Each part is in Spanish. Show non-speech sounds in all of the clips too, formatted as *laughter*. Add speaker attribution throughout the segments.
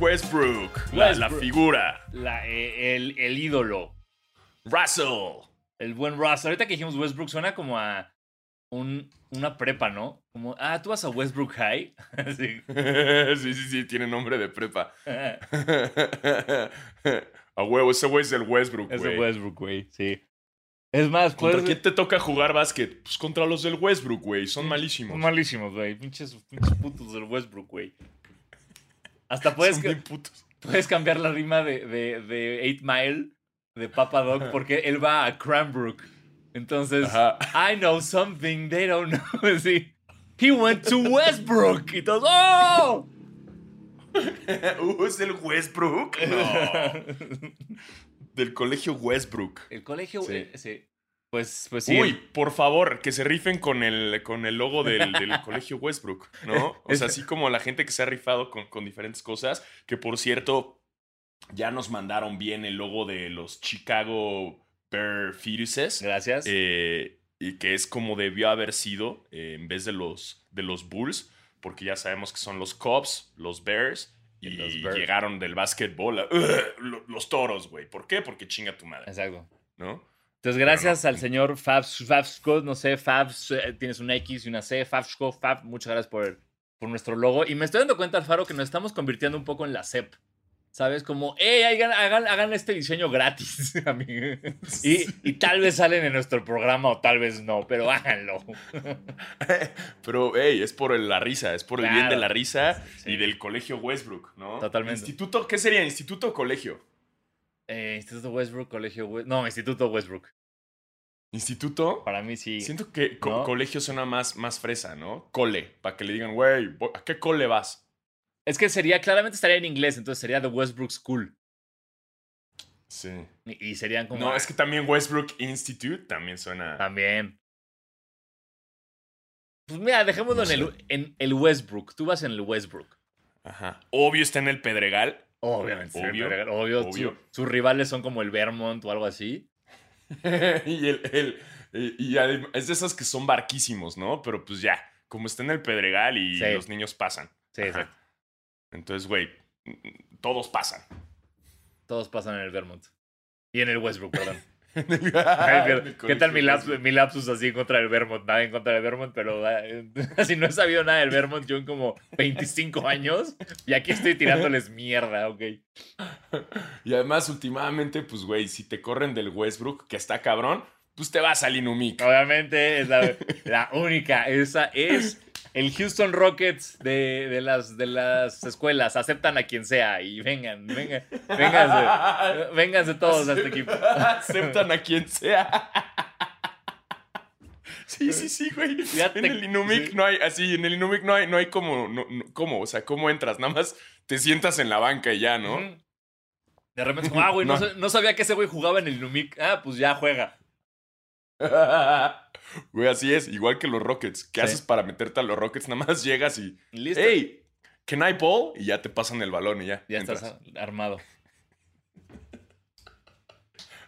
Speaker 1: Westbrook, la, figura.
Speaker 2: La- eh, el, el ídolo.
Speaker 1: Russell.
Speaker 2: El buen Russ. Ahorita que dijimos Westbrook suena como a un, una prepa, ¿no? Como, ah, tú vas a Westbrook High. *laughs* Sí. *laughs*
Speaker 1: sí, sí, sí, tiene nombre de prepa. *laughs* A huevo, ese güey es el Westbrook,
Speaker 2: es
Speaker 1: güey.
Speaker 2: de Westbrook, güey, sí. Es más,
Speaker 1: ¿Contra
Speaker 2: puedes...
Speaker 1: quién te toca jugar básquet? Pues contra los del Westbrook, güey. Son malísimos.
Speaker 2: Son malísimos, güey. Pinches, pinches putos del Westbrook, güey. Hasta puedes,
Speaker 1: Son
Speaker 2: ca-
Speaker 1: bien putos.
Speaker 2: puedes cambiar la rima de, de, de 8 Mile de Papa Dog porque él va a Cranbrook. Entonces,
Speaker 1: Ajá.
Speaker 2: I know something they don't know. *laughs* Sí. He went to Westbrook. Y todos, ¡oh! *laughs*
Speaker 1: Uh, ¿Es el Westbrook? No. *laughs* Del colegio Westbrook.
Speaker 2: El colegio,
Speaker 1: Sí.
Speaker 2: eh, sí. Pues, pues sí.
Speaker 1: Uy, por favor, que se rifen con el, con el logo del, del *laughs* colegio Westbrook, ¿no? O sea, así como la gente que se ha rifado con, con diferentes cosas, que por cierto, ya nos mandaron bien el logo de los Chicago Bear Fetuses.
Speaker 2: Gracias.
Speaker 1: eh, y que es como debió haber sido eh, en vez de los, de los Bulls, porque ya sabemos que son los Cubs, los Bears, y,
Speaker 2: los Bears.
Speaker 1: llegaron del básquetbol a, "Ugh, *laughs* lo- los toros, güey. ¿Por qué? Porque chinga tu madre,
Speaker 2: Exacto.
Speaker 1: ¿no?
Speaker 2: Entonces, gracias al señor Fabs, Fabsco, no sé, Fabs, eh, tienes una X y una C, Fabsco, Fab, muchas gracias por, por nuestro logo. Y me estoy dando cuenta, Alfaro, que nos estamos convirtiendo un poco en la CEP. ¿Sabes? Como, hey, hagan, hagan, hagan este diseño gratis, *laughs* amigo. Y, y tal vez salen en nuestro programa o tal vez no, pero háganlo. *laughs*
Speaker 1: Pero, hey, es por la risa, es por el bien de la risa
Speaker 2: Sí.
Speaker 1: y del colegio Westbrook, ¿no?
Speaker 2: Totalmente.
Speaker 1: Instituto, ¿qué sería? ¿Instituto o colegio?
Speaker 2: Eh, Instituto Westbrook, Colegio West... No, Instituto Westbrook.
Speaker 1: ¿Instituto?
Speaker 2: Para mí sí.
Speaker 1: Siento que co-
Speaker 2: ¿No?
Speaker 1: colegio suena más, más fresa, ¿no? Cole, para que le digan, güey, ¿a qué cole vas?
Speaker 2: Es que sería, claramente estaría en inglés, entonces sería The Westbrook School.
Speaker 1: Sí.
Speaker 2: Y, y serían como...
Speaker 1: No, es que también Westbrook Institute también suena.
Speaker 2: También. Pues mira, dejémoslo
Speaker 1: No
Speaker 2: en, el, en el Westbrook. Tú vas en el Westbrook.
Speaker 1: Ajá. Obvio está en el Pedregal.
Speaker 2: Obviamente.
Speaker 1: Obvio,
Speaker 2: Obvio. obvio.
Speaker 1: obvio.
Speaker 2: Su- sus rivales son como el Vermont o algo así. *laughs*
Speaker 1: y el, el- y, es de esas que son barquísimos, ¿no? Pero pues ya, como está en el Pedregal y
Speaker 2: Sí.
Speaker 1: los niños pasan.
Speaker 2: Sí,
Speaker 1: Ajá.
Speaker 2: exacto.
Speaker 1: Entonces, güey, todos pasan.
Speaker 2: Todos pasan en el Vermont. Y en el Westbrook, perdón. *laughs* Ay, *laughs* ¿Qué tal mi, lapsus así en contra del Vermont? Nada en contra del Vermont, pero así *laughs* no he sabido nada del Vermont yo en como 25 años. Y aquí estoy tirándoles mierda, ok.
Speaker 1: Y además, últimamente, pues, güey, si te corren del Westbrook, que está cabrón, pues te vas al Inumic.
Speaker 2: Obviamente es la, la única. Esa es el Houston Rockets de, de las, de las escuelas. Aceptan a quien sea y vengan, vengan, vénganse. Vénganse todos a este equipo.
Speaker 1: Aceptan a quien sea. Sí, sí, sí, güey. En el Inumic
Speaker 2: sí.
Speaker 1: no hay, así, en el Inumic no hay, no hay como, no, no- ¿cómo? O sea, ¿cómo entras? Nada más te sientas en la banca y ya, ¿no?
Speaker 2: De repente como, ah, güey, no.
Speaker 1: No
Speaker 2: sabía que ese güey jugaba en el Inumic. Ah, pues ya juega. *laughs*
Speaker 1: Güey, así es, igual que los Rockets. ¿Qué
Speaker 2: Sí.
Speaker 1: haces para meterte a los Rockets? Nada más llegas y,
Speaker 2: listo.
Speaker 1: hey, can I ball? Y ya te pasan el balón y ya.
Speaker 2: ya
Speaker 1: entras.
Speaker 2: estás armado.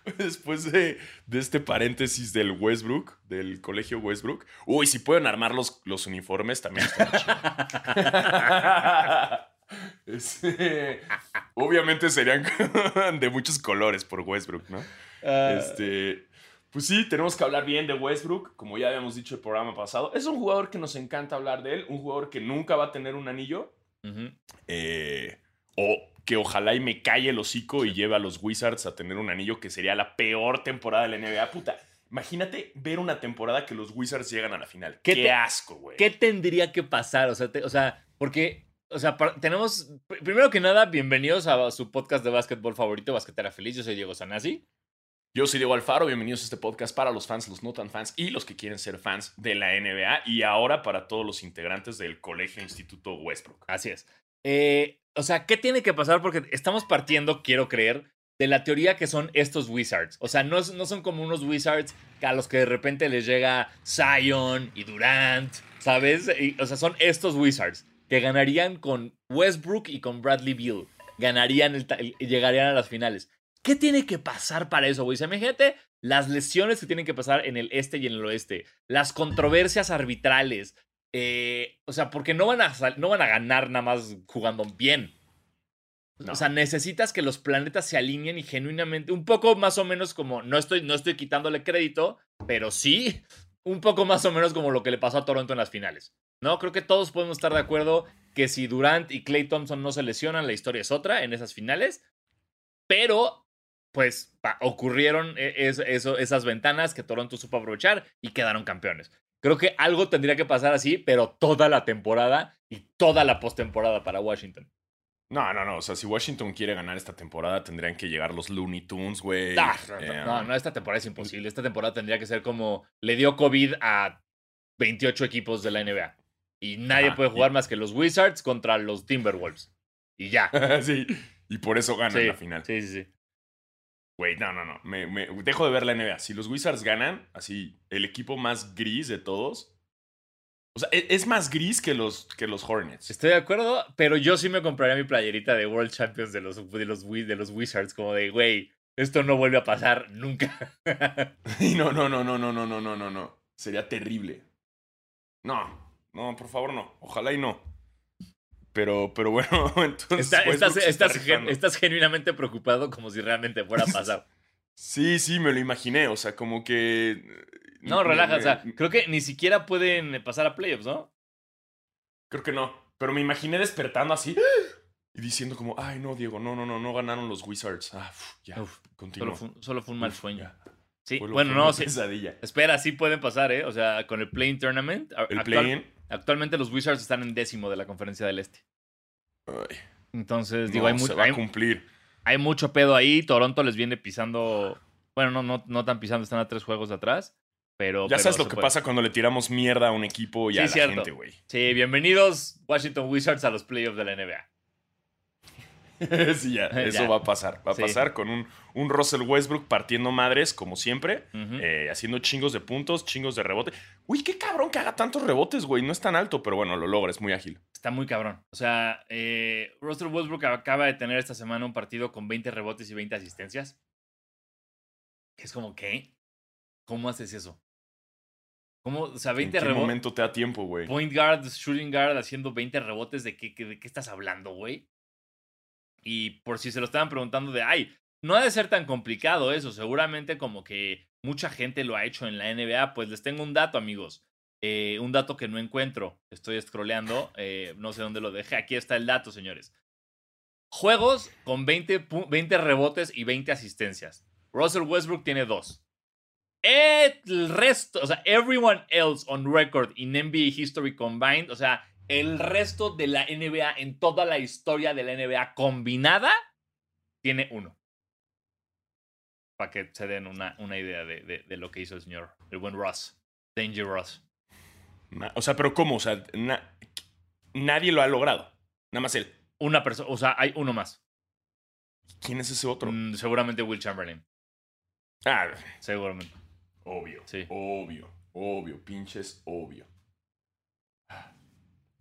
Speaker 2: *laughs*
Speaker 1: Después de, de este paréntesis del Westbrook, del colegio Westbrook. Uy, si pueden armar los, los uniformes, también está. *laughs* Este, obviamente serían de muchos colores por Westbrook, ¿no?
Speaker 2: Ah,
Speaker 1: Este, pues sí, tenemos que hablar bien de Westbrook, como ya habíamos dicho el programa pasado. Es un jugador que nos encanta hablar de él, un jugador que nunca va a tener un anillo, eh, o que ojalá y me calle el hocico y lleve a los Wizards a tener un anillo que sería la peor temporada de la NBA. Puta, imagínate ver una temporada que los Wizards llegan a la final.
Speaker 2: ¿Qué
Speaker 1: Qué,
Speaker 2: te-
Speaker 1: asco, güey.
Speaker 2: ¿Qué tendría que pasar? O sea, te- o sea porque, o sea, tenemos, pr- primero que nada, bienvenidos a su podcast de básquetbol favorito, Basquetera Feliz. Yo soy Diego Sanasi.
Speaker 1: Yo soy Diego Alfaro, bienvenidos a este podcast para los fans, los no tan fans y los que quieren ser fans de la NBA y ahora para todos los integrantes del Colegio Instituto Westbrook.
Speaker 2: Así es. Eh, o sea, ¿qué tiene que pasar? Porque estamos partiendo, quiero creer, de la teoría que son estos Wizards. O sea, no, no son como unos Wizards a los que de repente les llega Zion y Durant, ¿sabes? Y, o sea, son estos Wizards que ganarían con Westbrook y con Bradley Beal. Ganarían el llegarían a las finales. ¿Qué tiene que pasar para eso, güey? O sea, imagínate las lesiones que tienen que pasar en el este y en el oeste, las controversias arbitrales, eh, o sea, porque no van, a, no van a ganar nada más jugando bien. O sea, necesitas que los planetas se alineen y genuinamente, un poco más o menos como, no estoy, no estoy quitándole crédito, pero sí, un poco más o menos como lo que le pasó a Toronto en las finales. ¿No? Creo que todos podemos estar de acuerdo que si Durant y Clay Thompson no se lesionan, la historia es otra en esas finales. Pero, pues, ocurrieron e, esas ventanas que Toronto supo aprovechar y quedaron campeones. Creo que algo tendría que pasar así, pero toda la temporada y toda la postemporada para Washington.
Speaker 1: No, no, no. O sea, si Washington quiere ganar esta temporada, tendrían que llegar los Looney Tunes, güey.
Speaker 2: Eh, no, no, esta temporada es imposible. Esta temporada tendría que ser como le dio COVID a 28 equipos de la NBA. Y nadie puede jugar más que los Wizards contra los Timberwolves. Y ya. *laughs*
Speaker 1: sí. Y por eso ganan la final.
Speaker 2: Sí, sí, sí.
Speaker 1: Güey, no, no, no. Me, dejo de ver la NBA. Si los Wizards ganan, así, el equipo más gris de todos. O sea, e, es más gris que los, que los Hornets.
Speaker 2: Estoy de acuerdo, pero yo sí me compraría mi playerita de World Champions de los, de los, de los Wizards. Como de, güey, esto no vuelve a pasar nunca.
Speaker 1: no, no, no, no, no, no, no, no, no, no. Sería terrible. No, no, por favor, no. Ojalá y no. Pero, pero bueno, *laughs* entonces.
Speaker 2: estás, genuinamente preocupado como si realmente fuera a pasar.
Speaker 1: sí, sí, me lo imaginé. O sea, como que.
Speaker 2: No, relaja. o sea, creo que ni siquiera pueden pasar a playoffs, ¿no?
Speaker 1: Creo que no. Pero me imaginé despertando así y diciendo como, ay, no, Diego, no, no, no, no ganaron los Wizards. Ah, ya,
Speaker 2: Solo fue, solo fue, un mal sueño. Sí, bueno, no, sí. Espera, sí pueden pasar, ¿eh? O sea, con el Playing Tournament.
Speaker 1: El Playing
Speaker 2: Actualmente los Wizards están en décimo de la conferencia del Este. Entonces, digo,
Speaker 1: hay mucho. a cumplir.
Speaker 2: Hay mucho pedo ahí. Toronto les viene pisando. Bueno, no, no, no tan pisando, están a tres juegos de atrás. Pero,
Speaker 1: ya sabes lo que pasa cuando le tiramos mierda a un equipo y a la gente, güey.
Speaker 2: Sí, bienvenidos Washington Wizards a los playoffs de la NBA. *laughs*
Speaker 1: sí, *laughs* ya, eso va a pasar. Va a pasar con un, un, Russell Westbrook partiendo madres, como siempre, eh, haciendo chingos de puntos, chingos de rebote. Uy, qué cabrón que haga tantos rebotes, güey. No es tan alto, pero bueno, lo logra, es muy ágil.
Speaker 2: Está muy cabrón. O sea, eh, Russell Westbrook acaba de tener esta semana un partido con 20 rebotes y 20 asistencias. Es como, ¿qué? ¿Cómo haces eso? ¿Cómo? O sea, 20
Speaker 1: rebotes. ¿En qué momento te da tiempo, güey?
Speaker 2: Point guard, shooting guard haciendo 20 rebotes. ¿De qué, de qué estás hablando, güey? Y por si se lo estaban preguntando de, ay, no ha de ser tan complicado eso, seguramente como que mucha gente lo ha hecho en la NBA, pues les tengo un dato, amigos. Eh, un dato que no encuentro, estoy scrolleando, eh, no sé dónde lo dejé, aquí está el dato, señores. Juegos con 20, 20 rebotes y 20 asistencias. Russell Westbrook tiene dos. El resto, o sea, everyone else on record in NBA history combined, o sea, el resto de la NBA, en toda la historia de la NBA combinada, tiene uno. Para que se den una, una idea de, de, lo que hizo el señor, el buen Ross. Danger Ross.
Speaker 1: O sea, pero ¿cómo? O sea, nadie lo ha logrado. Nada más él.
Speaker 2: Una persona, o sea, hay uno más.
Speaker 1: ¿Quién es ese otro?
Speaker 2: Mm, seguramente Will Chamberlain.
Speaker 1: Ah,
Speaker 2: seguramente.
Speaker 1: Obvio. Sí. Obvio. Obvio. Pinches obvio.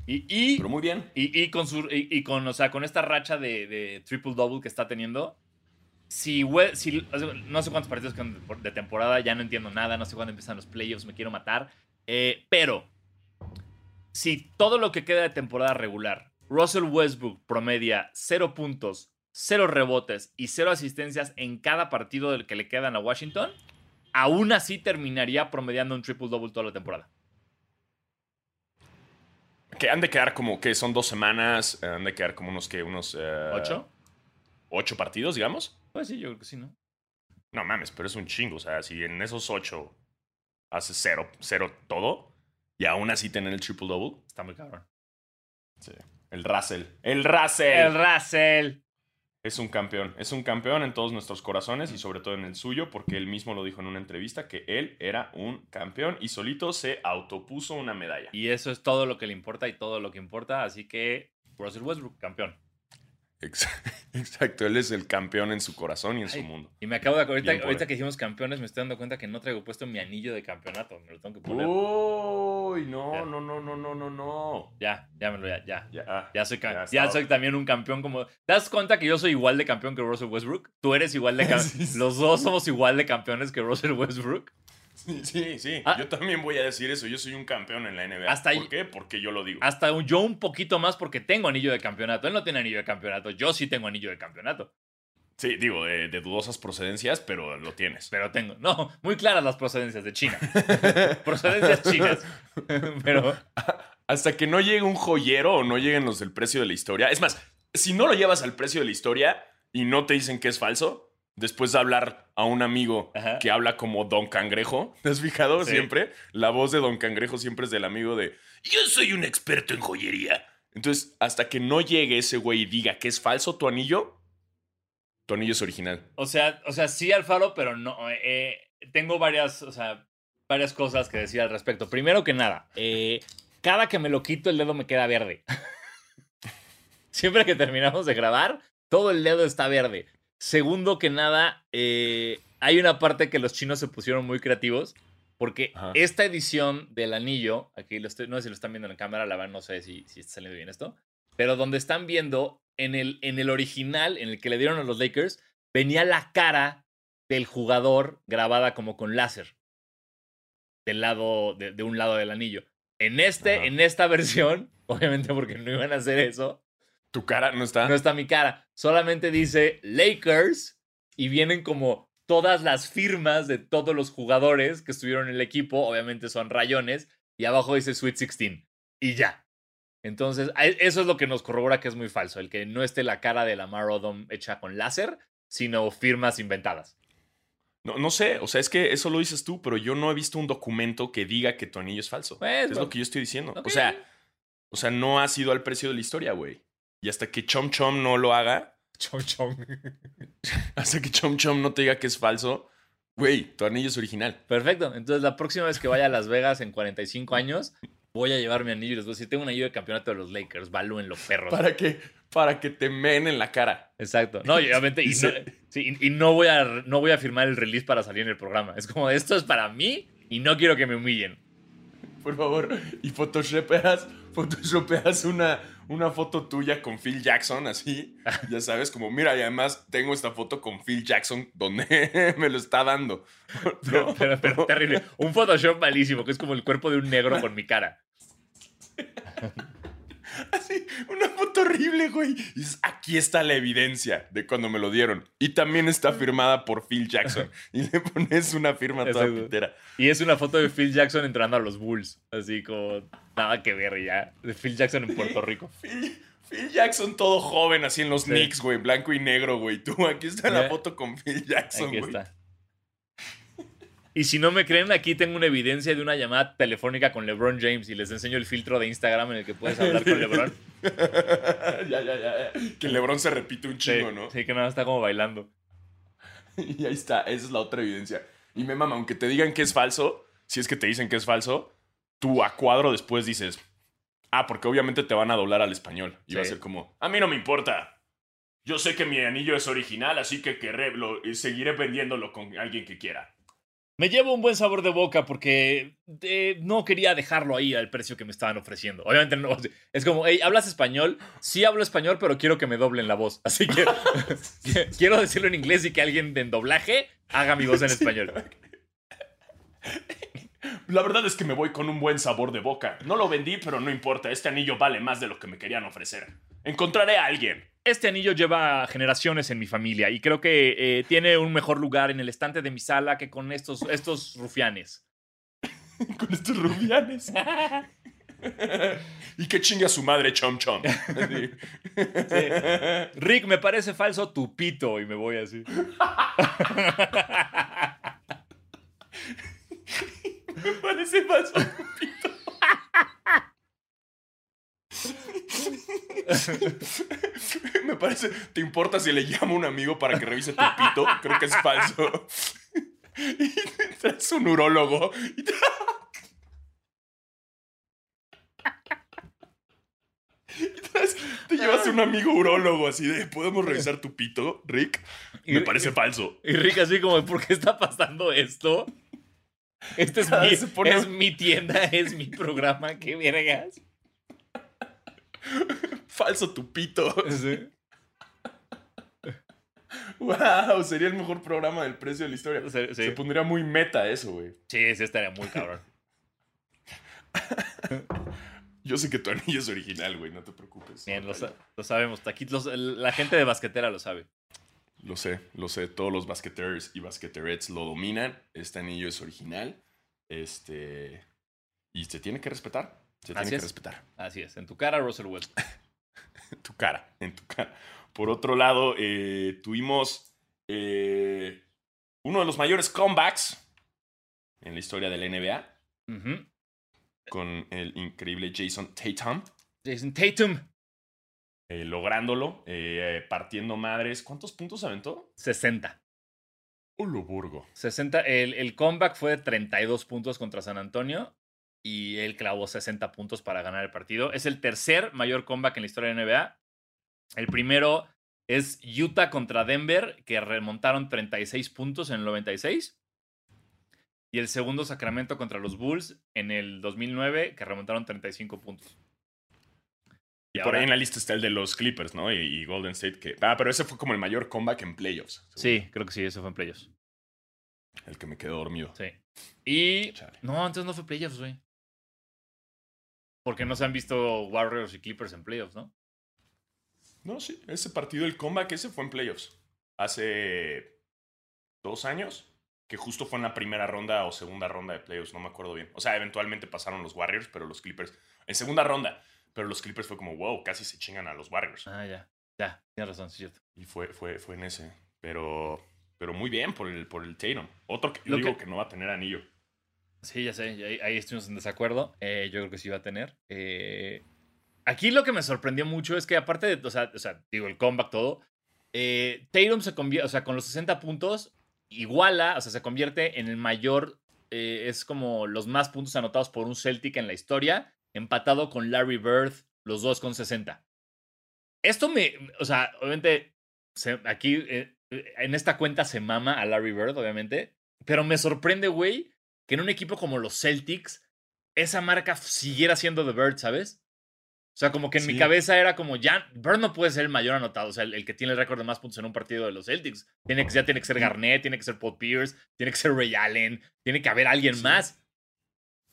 Speaker 2: Y,
Speaker 1: Pero muy bien.
Speaker 2: Y, con su, y, con, o sea, con esta racha de, triple double que está teniendo, si, si, no sé cuántos partidos de temporada, ya no entiendo nada, no sé cuándo empiezan los playoffs, me quiero matar. Eh, pero, si todo lo que queda de temporada regular, Russell Westbrook promedia 0 puntos, 0 rebotes y 0 asistencias en cada partido del que le quedan a Washington, aún así terminaría promediando un triple double toda la temporada.
Speaker 1: Que han de quedar como que son dos semanas, eh, han de quedar como unos que unos.
Speaker 2: Eh, ¿Ocho?
Speaker 1: ¿Ocho partidos, digamos?
Speaker 2: Pues sí, yo creo que sí, ¿no?
Speaker 1: No mames, pero es un chingo. O sea, si en esos ocho haces cero, cero todo y aún así tener el triple double.
Speaker 2: Está muy cabrón.
Speaker 1: Sí. El Russell. El Russell.
Speaker 2: El Russell.
Speaker 1: Es un campeón, es un campeón en todos nuestros corazones y sobre todo en el suyo, porque él mismo lo dijo en una entrevista que él era un campeón y solito se autopuso una medalla.
Speaker 2: Y eso es todo lo que le importa y todo lo que importa, así que Russell Westbrook, campeón. *laughs*
Speaker 1: Exacto, él es el campeón en su corazón y en su mundo.
Speaker 2: Y me acabo de acordar, ahorita, que hicimos campeones, me estoy dando cuenta que no traigo puesto mi anillo de campeonato. Me lo tengo que poner.
Speaker 1: Uy, no, no, no, no, no, no, no.
Speaker 2: Ya, ya me lo, ya, ya. Ya, ya soy, ya, soy también un campeón como. ¿Te das cuenta que yo soy igual de campeón que Russell Westbrook? Tú eres igual de *laughs* campeón. Los dos somos igual de campeones que Russell Westbrook.
Speaker 1: Sí, sí, sí.
Speaker 2: Ah.
Speaker 1: Yo también voy a decir eso. Yo soy un campeón en la NBA.
Speaker 2: Hasta
Speaker 1: ¿Por qué? Porque yo lo digo.
Speaker 2: Hasta yo un poquito más porque tengo anillo de campeonato. Él no tiene anillo de campeonato. Yo sí tengo anillo de campeonato.
Speaker 1: Sí, digo, de, de dudosas procedencias, pero lo tienes.
Speaker 2: Pero tengo. No, muy claras las procedencias de China. *laughs* procedencias chinas. *laughs* pero.
Speaker 1: Hasta que no llegue un joyero o no lleguen los del precio de la historia. Es más, si no lo llevas al precio de la historia y no te dicen que es falso, después de hablar a un amigo
Speaker 2: Ajá.
Speaker 1: que habla como Don Cangrejo, ¿te has fijado
Speaker 2: Sí.
Speaker 1: siempre? La voz de Don Cangrejo siempre es del amigo de Yo soy un experto en joyería. Entonces, hasta que no llegue ese güey y diga que es falso tu anillo, es original.
Speaker 2: O sea, o sea, sí Alfaro, pero no. eh, tengo varias, o sea, varias cosas que decir al respecto. Primero que nada, eh, cada que me lo quito, el dedo me queda verde. *laughs* Siempre que terminamos de grabar, todo el dedo está verde. Segundo que nada, eh, hay una parte que los chinos se pusieron muy creativos. Porque
Speaker 1: Ajá.
Speaker 2: esta edición del anillo, aquí lo estoy, no sé si lo están viendo en cámara, la verdad no sé si, si está saliendo bien esto, pero donde están viendo, en el, en el original, en el que le dieron a los Lakers, venía la cara del jugador grabada como con láser. Del lado, de, de un lado del anillo. En, este,
Speaker 1: Ajá.
Speaker 2: en esta *laughs* versión, obviamente porque no iban a hacer eso,
Speaker 1: Tu cara no está.
Speaker 2: no está mi cara. Solamente dice Lakers y vienen como todas las firmas de todos los jugadores que estuvieron en el equipo. Obviamente son rayones. Y abajo dice Sweet 16. Y ya. Entonces, a- eso es lo que nos corrobora que es muy falso. El que no esté la cara de Lamar Odom hecha con láser, sino firmas inventadas.
Speaker 1: No, no sé, o sea, es que eso lo dices tú, pero yo no he visto un documento que diga que tu anillo es falso.
Speaker 2: Pues,
Speaker 1: es
Speaker 2: bueno.
Speaker 1: lo que yo estoy diciendo. O sea, o sea, no ha sido al precio de la historia, güey. Y hasta que Chom Chom no lo haga, *laughs*
Speaker 2: Chong chong. *laughs*
Speaker 1: hasta que Chom Chom no te diga que es falso, güey, tu anillo es original.
Speaker 2: Perfecto. Entonces, la próxima vez que vaya a Las Vegas en 45 años, voy a llevar mi anillo y les voy a decir, tengo un anillo de campeonato de los Lakers, valúenlo, perros.
Speaker 1: Para que, para que te meen en la cara.
Speaker 2: Exacto. No, y obviamente, y, *laughs*
Speaker 1: Y
Speaker 2: no,
Speaker 1: se-
Speaker 2: sí, y- y no voy a, no voy a firmar el release para salir en el programa. Es como, esto es para mí y no quiero que me humillen.
Speaker 1: Por favor. Y photoshopeas, photoshopeas una, una foto tuya con Phil Jackson, así. *laughs* Ya sabes, como, mira, y además tengo esta foto con Phil Jackson donde *laughs* me lo está dando. *laughs*
Speaker 2: Pero, pero- pero terrible. Un Photoshop malísimo, que es como el cuerpo de un negro con mi cara.
Speaker 1: Así, una foto horrible, güey. Y dices, aquí está la evidencia de cuando me lo dieron. Y también está firmada por Phil Jackson. *laughs* Y le pones una firma toda
Speaker 2: Exacto.
Speaker 1: pitera.
Speaker 2: Y es una foto de Phil Jackson entrando a los Bulls. Así como, nada que ver ya. De Phil Jackson en Puerto Rico. *laughs*
Speaker 1: Phil, Phil Jackson todo joven, así en los
Speaker 2: Sí.
Speaker 1: Knicks, güey. Blanco y negro, güey. Tú, aquí está la
Speaker 2: Eh.
Speaker 1: foto con Phil Jackson,
Speaker 2: Aquí
Speaker 1: güey.
Speaker 2: está. Y si no me creen, aquí tengo una evidencia de una llamada telefónica con LeBron James y les enseño el filtro de Instagram en el que puedes hablar con LeBron. *laughs*
Speaker 1: ya, ya, ya. Que LeBron se repite un
Speaker 2: Sí,
Speaker 1: chingo, ¿no?
Speaker 2: sí, que nada, está como bailando. *laughs*
Speaker 1: Y ahí está, esa es la otra evidencia. Y me mama, aunque te digan que es falso, si es que te dicen que es falso, tú a cuadro después dices, ah, porque obviamente te van a doblar al español. Y va a ser como, a mí no me importa. Yo sé que mi anillo es original, así que querré, lo- y seguiré vendiéndolo con alguien que quiera.
Speaker 2: Me llevo un buen sabor de boca porque eh, no quería dejarlo ahí al precio que me estaban ofreciendo. Obviamente no. *laughs* Es como, hey, ¿hablas español? Sí hablo español, pero quiero que me doblen la voz. *laughs* Así que *laughs* quiero decirlo en inglés y que alguien en doblaje haga mi voz en español.
Speaker 1: La verdad es que me voy con un buen sabor de boca. No lo vendí, pero no importa. Este anillo vale más de lo que me querían ofrecer. Encontraré a alguien.
Speaker 2: Este anillo lleva generaciones en mi familia y creo que eh, tiene un mejor lugar en el estante de mi sala que con estos, estos rufianes. *laughs*
Speaker 1: con estos rubianes. *laughs* y que chingue a su madre, chom chom. *laughs*
Speaker 2: Rick, me parece falso tu pito y me voy así.
Speaker 1: Me parece falso. *laughs* Me parece. ¿Te importa si le llamo a un amigo para que revise tu pito? Creo que es falso. *laughs* Y traes un urólogo. *laughs* Y te... y traes- te llevas a un amigo urólogo así de. ¿Podemos revisar tu pito, Rick? Me
Speaker 2: Y-
Speaker 1: parece falso.
Speaker 2: Y Rick así como, ¿por qué está pasando esto? Este es,
Speaker 1: Cada
Speaker 2: mi,
Speaker 1: pone-
Speaker 2: es mi tienda, es mi programa, qué vergas. *laughs*
Speaker 1: Falso tu pito.
Speaker 2: Sí. *laughs*
Speaker 1: ¡Wow! Sería el mejor programa del precio de la historia.
Speaker 2: Sí.
Speaker 1: Se pondría muy meta eso, güey.
Speaker 2: Sí, sí, estaría muy cabrón. *laughs*
Speaker 1: Yo sé que tu anillo es original, güey, no te preocupes.
Speaker 2: Bien, lo, sa- lo sabemos. Aquí los- la gente de basquetera lo sabe.
Speaker 1: Lo sé, lo sé. Todos los basqueters y basqueterets lo dominan. Este anillo es original. Este. Y se tiene que respetar. Se
Speaker 2: Así
Speaker 1: tiene
Speaker 2: es.
Speaker 1: que respetar.
Speaker 2: Así es. En tu cara, Russell Westbrook. *laughs*
Speaker 1: En tu cara, en tu cara. Por otro lado, eh, tuvimos eh, uno de los mayores comebacks en la historia de la NBA con el increíble Jason Tatum.
Speaker 2: Jason Tatum,
Speaker 1: eh, lográndolo, eh, partiendo madres. ¿Cuántos puntos aventó?
Speaker 2: 60.
Speaker 1: Olo Burgo.
Speaker 2: 60. El, el comeback fue de 32 puntos contra San Antonio y él clavó 60 puntos para ganar el partido. Es el tercer mayor comeback en la historia de la NBA. El primero es Utah contra Denver, que remontaron 36 puntos en el 96. Y el segundo, Sacramento contra los Bulls en el 2009, que remontaron 35 puntos.
Speaker 1: Y, por
Speaker 2: ahora-
Speaker 1: ahí en la lista está el de los Clippers, ¿no? Y, y Golden State, que. Ah, pero ese fue como el mayor comeback en playoffs.
Speaker 2: Sí, creo que sí, eso fue en playoffs.
Speaker 1: El que me quedó dormido.
Speaker 2: Sí. Y.
Speaker 1: Chale.
Speaker 2: No, entonces no fue playoffs, güey. Porque no se han visto Warriors y Clippers en playoffs, ¿no?
Speaker 1: No, sí. Ese partido, el comeback, ese fue en playoffs. Hace dos años. Que justo fue en la primera ronda o segunda ronda de playoffs, no me acuerdo bien. O sea, eventualmente pasaron los Warriors, pero los Clippers. En segunda ronda. Pero los Clippers fue como, wow, casi se chingan a los Warriors.
Speaker 2: Ah, ya. Ya, tienes razón, sí, es cierto.
Speaker 1: Y fue, fue, fue en ese. Pero, pero muy bien por el, por el Tatum. Otro que yo
Speaker 2: Lo
Speaker 1: digo
Speaker 2: que-
Speaker 1: que... no va a tener anillo.
Speaker 2: Sí, ya sé, ahí, ahí estuvimos en desacuerdo. Eh, yo creo que sí va a tener. Eh, aquí lo que me sorprendió mucho es que, aparte de, o sea, o sea, digo, el comeback, todo, eh, Tatum se convierte, o sea, con los 60 puntos, iguala, o sea, se convierte en el mayor, eh, es como los más puntos anotados por un Celtic en la historia, empatado con Larry Bird, los dos con 60. Esto me, o sea, obviamente, aquí en esta cuenta se mama a Larry Bird, obviamente, pero me sorprende, güey, que en un equipo como los Celtics, esa marca siguiera siendo The Bird, ¿sabes? O sea, como que en mi cabeza era como, ya, Bird no puede ser el mayor anotado, o sea, el, el que tiene el récord de más puntos en un partido de los Celtics. Tiene que, ya tiene que ser Garnett, tiene que ser Paul Pierce, tiene que ser Ray Allen, tiene que haber alguien
Speaker 1: Sí.
Speaker 2: más.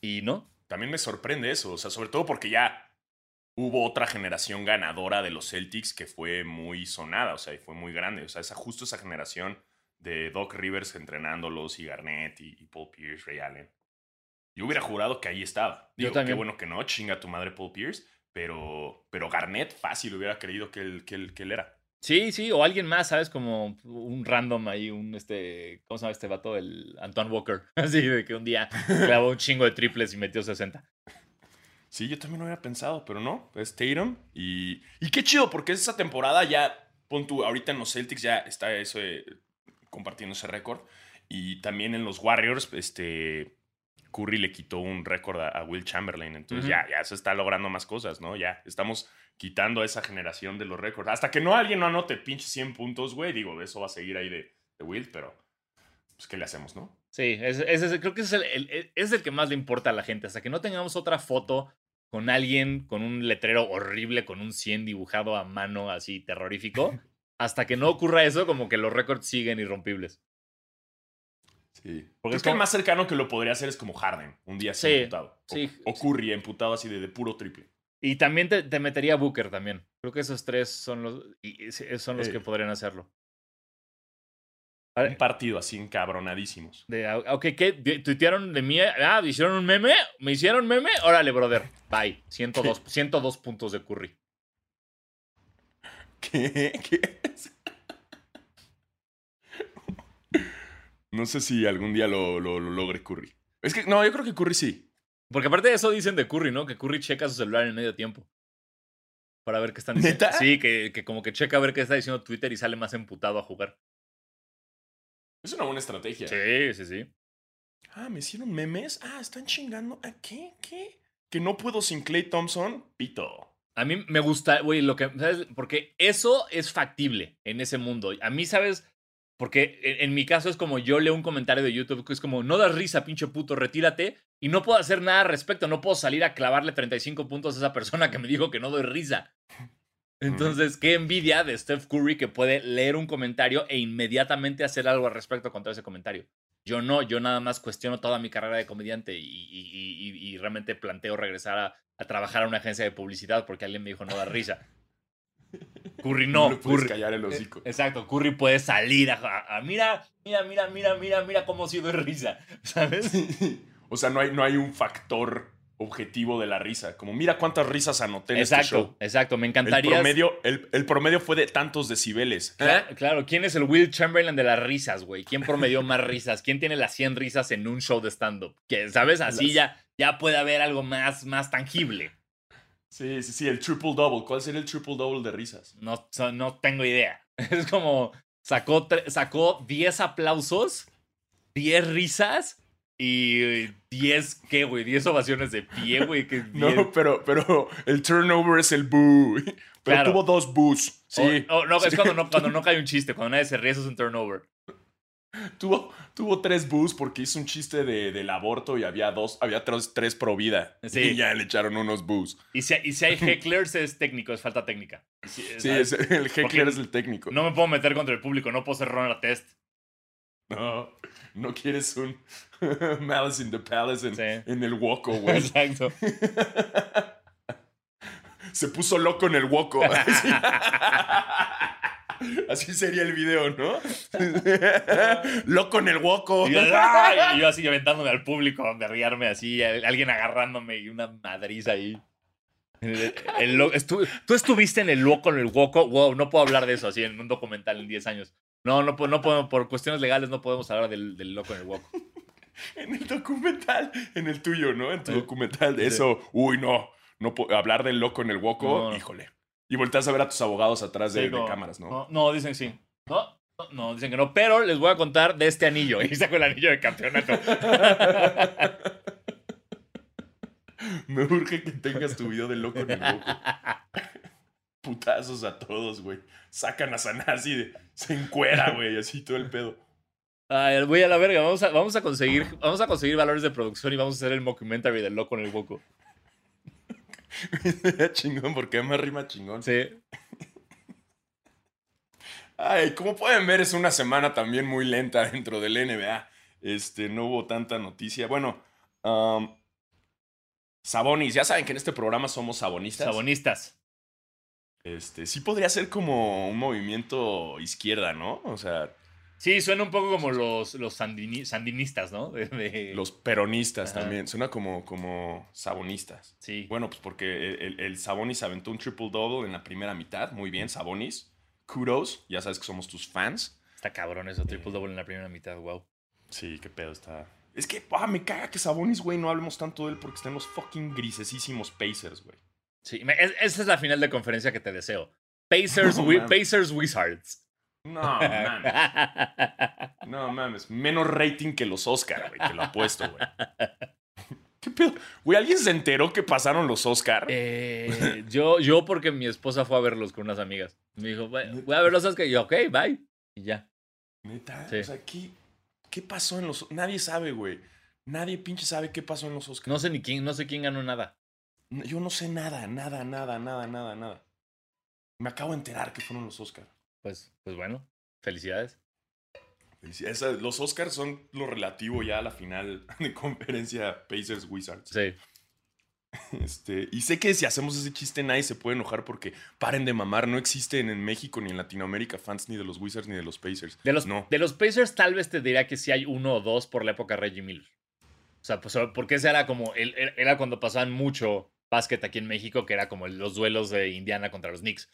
Speaker 2: Y no.
Speaker 1: También me sorprende eso. O sea, sobre todo porque ya hubo otra generación ganadora de los Celtics que fue muy sonada. O sea, y fue muy grande. O sea, esa, justo esa generación de Doc Rivers entrenándolos y Garnett y, y Paul Pierce, Ray Allen. Yo hubiera jurado que ahí estaba.
Speaker 2: Yo
Speaker 1: Digo,
Speaker 2: también.
Speaker 1: qué bueno que no, chinga tu madre Paul Pierce. Pero, pero Garnett fácil hubiera creído que él, que él, que él era.
Speaker 2: Sí, sí, o alguien más, ¿sabes? Como un random ahí, un este, ¿cómo se llama este vato? El Antoine Walker. *laughs* Así de que un día clavó un chingo de triples y metió 60.
Speaker 1: Sí, yo también lo había pensado, pero no, es Tatum. Y, y qué chido, porque esa temporada ya, pon tú, ahorita en los Celtics ya está eso compartiendo ese récord. Y también en los Warriors, este, Curry le quitó un récord a, a Will Chamberlain. Entonces
Speaker 2: Ujú.
Speaker 1: ya, ya se está logrando más cosas, ¿no? Ya estamos quitando a esa generación de los récords. Hasta que no alguien no anote pinche 100 puntos, güey, digo, eso va a seguir ahí de, de Will, pero pues ¿qué le hacemos, no?
Speaker 2: Sí, creo que es el, el- es el que más le importa a la gente. Hasta que no tengamos otra foto con alguien con un letrero horrible, con un 100 dibujado a mano así terrorífico. *laughs* hasta que no ocurra eso, como que los récords siguen irrompibles.
Speaker 1: Sí.
Speaker 2: Porque es
Speaker 1: que el más cercano que lo podría hacer es como Harden, un día así
Speaker 2: Sí,
Speaker 1: emputado. O,
Speaker 2: sí.
Speaker 1: o Curry emputado así de, de puro triple.
Speaker 2: Y también te, te metería Booker también. Creo que esos tres son los, y- y son los
Speaker 1: Eh.
Speaker 2: que podrían hacerlo.
Speaker 1: Un partido así encabronadísimos.
Speaker 2: De, ah, ok, ¿qué? ¿Tuitearon de mí? Ah, ¿hicieron un meme? ¿Me hicieron meme? Órale, brother. Bye. 102, 102 *laughs* puntos de Curry.
Speaker 1: ¿Qué? ¿Qué? No sé si algún día lo, lo- lo logre Curry. Es que, no, yo creo que Curry sí.
Speaker 2: Porque aparte de eso dicen de Curry, ¿no? Que Curry checa su celular en medio tiempo. Para ver qué están diciendo.
Speaker 1: ¿Neta?
Speaker 2: Sí, que, que como que checa a ver qué está diciendo Twitter y sale más emputado a jugar.
Speaker 1: Es una buena estrategia.
Speaker 2: Sí, sí, sí.
Speaker 1: Ah, ¿me hicieron memes? Ah, ¿están chingando? ¿A qué? ¿Qué? Que no puedo sin Clay Thompson. Pito.
Speaker 2: A mí me gusta, güey, lo que, ¿sabes? Porque eso es factible en ese mundo. A mí, ¿sabes? Porque en, en mi caso es como yo leo un comentario de YouTube que es como, no das risa, pinche puto, retírate. Y no puedo hacer nada al respecto. No puedo salir a clavarle 35 puntos a esa persona que me dijo que no doy risa. Entonces, qué envidia de Steph Curry que puede leer un comentario e inmediatamente hacer algo al respecto contra ese comentario. Yo no, yo nada más cuestiono toda mi carrera de comediante y, y- y- y realmente planteo regresar a, a trabajar a una agencia de publicidad porque alguien me dijo no da risa. *laughs* Curry no,
Speaker 1: puedes
Speaker 2: Curry.
Speaker 1: callar el hocico.
Speaker 2: Exacto, Curry puede salir a, mira, mira, mira, mira, mira, mira cómo sí doy risa, *laughs* ¿sabes? *laughs*
Speaker 1: o sea, no hay, no hay un factor objetivo de la risa. Como, mira cuántas risas anoté en este
Speaker 2: Exacto,
Speaker 1: show.
Speaker 2: exacto, me
Speaker 1: El
Speaker 2: encantaría.
Speaker 1: promedio, el, el promedio fue de tantos decibeles.
Speaker 2: Cla- Claro, ¿quién es el Will Chamberlain de las risas, güey? ¿Quién promedió más risas? ¿Quién tiene las 100 risas en un show de stand-up? Que, ¿Sabes? Así
Speaker 1: Las-
Speaker 2: ya, ya puede haber algo más, más tangible.
Speaker 1: Sí, sí, sí, el triple double. ¿Cuál sería el triple double de risas?
Speaker 2: No, no tengo idea. *laughs* Es como, sacó, sacó 10 aplausos, 10 risas y 10, ¿qué, güey? 10 ovaciones de pie, güey. que *laughs*
Speaker 1: No,
Speaker 2: 10.
Speaker 1: pero, pero el turnover es el boo. *laughs* Pero
Speaker 2: Claro.
Speaker 1: tuvo dos boos. Sí.
Speaker 2: O- o no, es
Speaker 1: Sí.
Speaker 2: cuando no, *laughs* cuando no cae un chiste, cuando nadie se ríe, eso es un turnover.
Speaker 1: Tuvo, tuvo tres boos porque hizo un chiste de, del aborto y había dos, había tres, tres pro vida.
Speaker 2: Sí.
Speaker 1: Y ya le echaron unos boos.
Speaker 2: Y si, y si hay hecklers, es técnico, es falta técnica. Sí,
Speaker 1: Sí, el
Speaker 2: Porque
Speaker 1: heckler es el técnico.
Speaker 2: No me puedo meter contra el público, no puedo ser runner test.
Speaker 1: No, no quieres un *laughs* Malice in the Palace en,
Speaker 2: Sí.
Speaker 1: en el Woco, güey.
Speaker 2: Exacto. *laughs*
Speaker 1: Se puso loco en el Woco. *laughs* Así, sería el video, ¿no? loco en el Woco.
Speaker 2: Y yo, ¡ay! Y yo así aventándome al público, de riarme así, alguien agarrándome y una madriz ahí. El- el Tú estuviste en el loco, en el woco. Wow, no puedo hablar de eso así en un documental en 10 años. No, no, puedo- no puedo, por cuestiones legales no podemos hablar del, del loco en el woco. *laughs*
Speaker 1: En el documental, en el tuyo, ¿no? En tu
Speaker 2: Sí.
Speaker 1: documental de eso. Uy, no. no hablar del loco en el
Speaker 2: No, no.
Speaker 1: híjole. Y volteas a ver a tus abogados atrás de, cámaras, ¿no?
Speaker 2: No, dicen sí. No, no, dicen que no. Pero les voy a contar de este anillo. Y saco el anillo de campeonato. *laughs*
Speaker 1: Me urge que tengas tu video del loco en el Woco. *laughs* Putazos a todos, güey. Sacan a Sanasi de. Se encuera, güey, así todo el pedo.
Speaker 2: Ay, voy a la verga. Vamos a, vamos a conseguir, vamos a conseguir valores de producción y vamos a hacer el mockumentary del loco en el woco. *laughs*
Speaker 1: chingón, porque además rima chingón.
Speaker 2: Sí.
Speaker 1: Ay, como pueden ver, es una semana también muy lenta dentro del NBA. Este, no hubo tanta noticia. Bueno, um, Sabonis, ya saben que en este programa somos sabonistas.
Speaker 2: Sabonistas.
Speaker 1: Este, sí podría ser como un movimiento izquierda, ¿no? O sea,
Speaker 2: Sí, suena un poco como los, los sandini- sandinistas, ¿no? *laughs* De- de-
Speaker 1: los peronistas
Speaker 2: Ajá.
Speaker 1: también. Suena como, como sabonistas.
Speaker 2: Sí.
Speaker 1: Bueno, pues porque el, el Sabonis aventó un triple double en la primera mitad. Muy bien, Sabonis. Kudos. Ya sabes que somos tus fans.
Speaker 2: Está cabrón eso, triple double en la primera mitad, wow.
Speaker 1: Sí, qué pedo está. Es que, ah, me caga que Sabonis, güey, no hablemos tanto de él porque están los fucking grisesísimos Pacers, güey.
Speaker 2: Sí, me- es- esa es la final de conferencia que te deseo. Pacers,
Speaker 1: No,
Speaker 2: Wi-
Speaker 1: mames.
Speaker 2: Pacers Wizards.
Speaker 1: No, mames. No, mames. Menos rating que los Oscar, güey. Te lo apuesto, güey. *laughs* ¿Qué pedo? Güey, ¿alguien se enteró que pasaron los Oscar?
Speaker 2: Eh, *laughs* yo, yo porque mi esposa fue a verlos con unas amigas. Me dijo, voy a ver los Oscars. Y yo, ok, bye. Y ya.
Speaker 1: Neta,
Speaker 2: sí.
Speaker 1: o sea, ¿qué, ¿qué pasó en los... Nadie sabe, güey. Nadie pinche sabe qué pasó en los Oscar.
Speaker 2: No sé ni quién, no sé quién ganó nada.
Speaker 1: Yo no sé nada, nada, nada, nada, nada, nada. Me acabo de enterar que fueron los Oscar.
Speaker 2: Pues, pues bueno, felicidades.
Speaker 1: Esa- los Oscars son lo relativo ya a la final *laughs* de conferencia Pacers Wizards.
Speaker 2: Sí.
Speaker 1: Este, y sé que si hacemos ese chiste nadie se puede enojar porque paren de mamar, no existen en México ni en Latinoamérica fans ni de los Wizards ni de los Pacers.
Speaker 2: De los,
Speaker 1: no.
Speaker 2: de los Pacers tal vez te diría que sí hay uno o dos por la época Reggie Miller. O sea, pues, porque ese era como, era cuando pasaban mucho básquet aquí en México, que era como los duelos de Indiana contra los Knicks.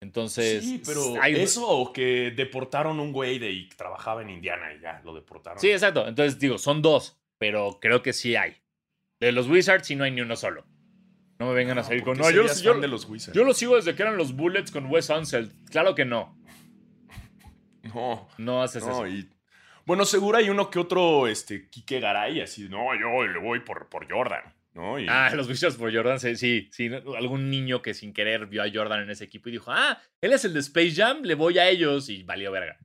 Speaker 2: Entonces,
Speaker 1: sí, pero
Speaker 2: hay-
Speaker 1: eso o que deportaron un güey de y trabajaba en Indiana y ya lo deportaron.
Speaker 2: Sí, exacto. Entonces digo, son dos, pero creo que sí hay. De los Wizards sí no hay ni uno solo. No me vengan a salir con,
Speaker 1: ¿por qué
Speaker 2: no, yo,
Speaker 1: de los Wizards.
Speaker 2: yo lo sigo desde que eran los Bullets con Wes Unseld. Claro que no.
Speaker 1: No,
Speaker 2: No haces
Speaker 1: no,
Speaker 2: eso.
Speaker 1: y bueno, seguro hay uno que otro, este, Quique Garay, así, no, yo le voy por, por Jordan, ¿no? Y-
Speaker 2: Ah, los Wizards por Jordan, sí, sí. Algún niño que sin querer vio a Jordan en ese equipo y dijo, ah, él es el de Space Jam, le voy a ellos y valió verga.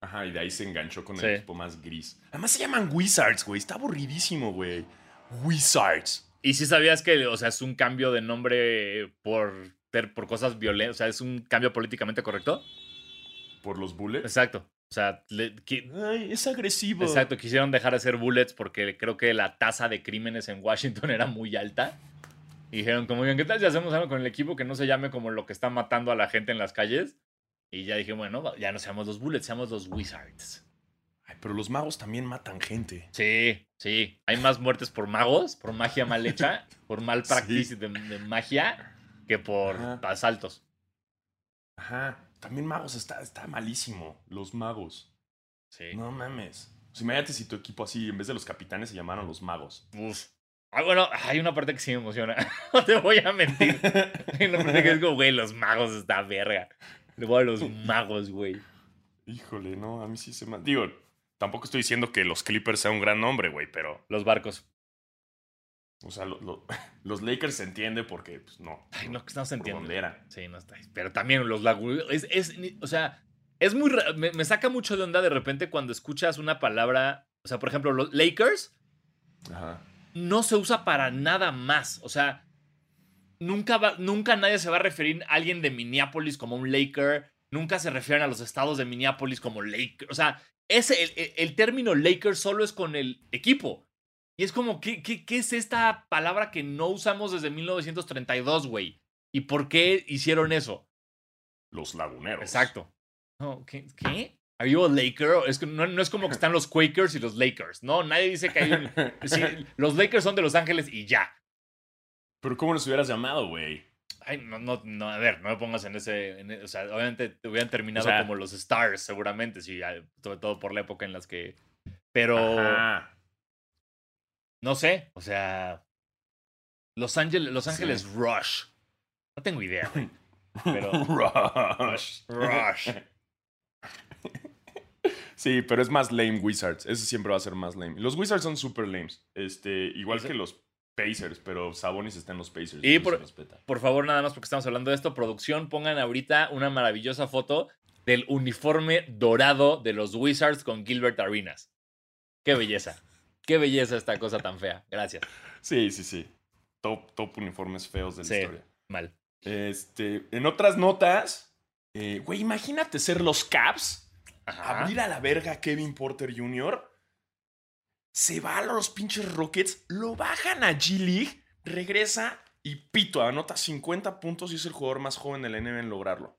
Speaker 1: Ajá, y de ahí se enganchó con
Speaker 2: Sí.
Speaker 1: el equipo más gris. Además se llaman Wizards, güey. Está aburridísimo, güey. Wizards.
Speaker 2: Y sí sabías que, o sea, es un cambio de nombre por por cosas violentas. O sea, es un cambio políticamente correcto.
Speaker 1: Por los bullets.
Speaker 2: Exacto. O sea, le-
Speaker 1: Ay, es agresivo.
Speaker 2: exacto, quisieron dejar de hacer bullets porque creo que la tasa de crímenes en Washington *laughs* era muy alta. Y dijeron, como, "Oigan, ¿qué tal si hacemos algo con el equipo que no se llame como lo que está matando a la gente en las calles? Y ya dije, bueno, ya no seamos los bullets, seamos los wizards.
Speaker 1: Ay, pero los magos también matan gente.
Speaker 2: Sí, sí. Hay más muertes por magos, por magia mal hecha, *laughs* por mal practice de, de magia, que por
Speaker 1: Ajá.
Speaker 2: asaltos.
Speaker 1: Ajá. También magos está, está malísimo. Los magos.
Speaker 2: Sí.
Speaker 1: No mames. O sea, imagínate si tu equipo así, en vez de los capitanes, se llamaran los magos.
Speaker 2: Uf. Ah, bueno, hay una parte que sí me emociona. *laughs* No te voy a mentir. *laughs* Hay una parte que es como, güey, los magos está verga. Le voy a los magos, güey.
Speaker 1: Híjole, no, a mí sí se me... Digo, tampoco estoy diciendo que los Clippers sea un gran nombre, güey, pero...
Speaker 2: Los barcos.
Speaker 1: O sea, lo- lo- *laughs* los Lakers se entiende porque, pues, no.
Speaker 2: Ay, no, no se entiende.
Speaker 1: dónde era.
Speaker 2: Sí, no está. Pero también los laguneros. Es, es, o sea, es muy. Me, me saca mucho de onda de repente cuando escuchas una palabra. O sea, por ejemplo, los Lakers
Speaker 1: Ajá.
Speaker 2: no se usa para nada más. O sea, nunca, va, nunca nadie se va a referir a alguien de Minneapolis como un Laker. Nunca se refieren a los estados de Minneapolis como Laker. O sea, ese, el, el- el término Laker solo es con el equipo. Y es como, ¿qué, qué, qué es esta palabra que no usamos desde 1932, güey? ¿Y por qué hicieron eso?
Speaker 1: Los laguneros.
Speaker 2: Exacto. No, ¿qué? ¿Qué? ¿Are you a Laker? Es que no, no es como que están los Quakers y los Lakers. No, nadie dice que hay un... *laughs* sí, los Lakers son de Los Ángeles y ya.
Speaker 1: Pero ¿cómo los hubieras llamado, güey?
Speaker 2: Ay, no, no, no, a ver, no me pongas en ese. en e- o sea, obviamente te hubieran terminado
Speaker 1: O sea-
Speaker 2: como los Stars, seguramente, sí, sobre todo por la época en las que. Pero.
Speaker 1: Ajá.
Speaker 2: No sé, o sea. Los Ángeles, Los
Speaker 1: Sí.
Speaker 2: Ángeles Rush. No tengo idea, güey. Pero. *laughs*
Speaker 1: Rush.
Speaker 2: Rush. *laughs*
Speaker 1: Sí, pero es más lame Wizards. Ese siempre va a ser más lame. Los Wizards son super lames. Este, igual que los Pacers, pero Sabonis está en los Pacers.
Speaker 2: Y
Speaker 1: eso
Speaker 2: por-. Por favor, nada más porque estamos hablando de esto, producción, pongan ahorita una maravillosa foto del uniforme dorado de los Wizards con Gilbert Arenas. Qué belleza. Qué belleza esta cosa tan fea. Gracias.
Speaker 1: Sí, sí, sí. Top, top uniformes feos de la
Speaker 2: Sí.
Speaker 1: historia.
Speaker 2: Mal.
Speaker 1: Este, en otras notas, eh, güey, imagínate ser los Caps,
Speaker 2: Ajá.
Speaker 1: abrir a la verga a Kevin Porter Jr., se va a los pinches Rockets, lo bajan a G League, regresa y pito, anota 50 puntos y es el jugador más joven de la NBA en lograrlo.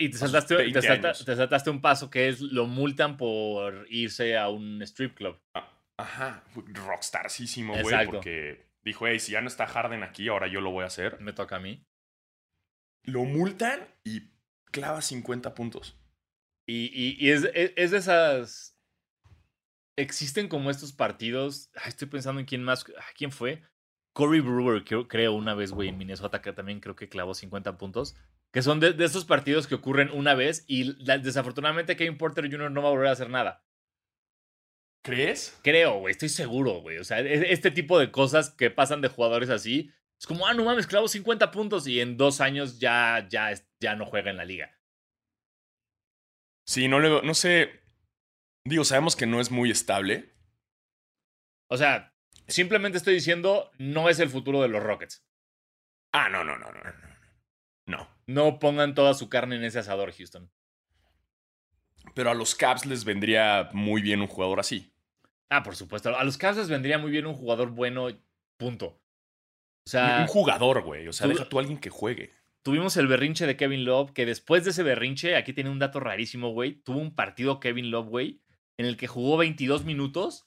Speaker 2: Y te saltaste, te
Speaker 1: 20
Speaker 2: salta-
Speaker 1: años.
Speaker 2: te saltaste un paso que es lo multan por irse a un strip club.
Speaker 1: Ah, Ajá, rockstarcísimo, güey, porque dijo, hey, si ya no está Harden aquí, ahora yo lo voy a hacer.
Speaker 2: Me toca a mí.
Speaker 1: Lo multan y clava 50 puntos.
Speaker 2: Y, y- y es, es- es de esas. Existen como estos partidos. Ay, estoy pensando en quién más. ay, ¿Quién fue? Corey Brewer, creo, creo, una vez, güey, en Minnesota, que también creo que clavó 50 puntos. Que son de, de esos partidos que ocurren una vez y la- desafortunadamente Kevin Porter Jr. no va a volver a hacer nada.
Speaker 1: ¿Crees?
Speaker 2: Creo, güey, estoy seguro, güey. O sea, e- este tipo de cosas que pasan de jugadores así. Es como, ah, no mames, clavo 50 puntos y en dos años ya, ya, ya no juega en la liga.
Speaker 1: Sí, no, le, no sé. Digo, sabemos que no es muy estable.
Speaker 2: O sea, simplemente estoy diciendo, no es el futuro de los Rockets.
Speaker 1: Ah, no, no, no, no. no. No. No
Speaker 2: pongan toda su carne en ese asador, Houston.
Speaker 1: Pero a los Caps les vendría muy bien un jugador así.
Speaker 2: Ah, por supuesto. A los Cavs les vendría muy bien un jugador bueno, punto. O sea,
Speaker 1: un jugador, güey. O sea,
Speaker 2: tú-
Speaker 1: deja tú a alguien que juegue.
Speaker 2: tuvimos el berrinche de Kevin Love, que después de ese berrinche, aquí tiene un dato rarísimo, güey. Tuvo un partido Kevin Love, güey, en el que jugó 22 minutos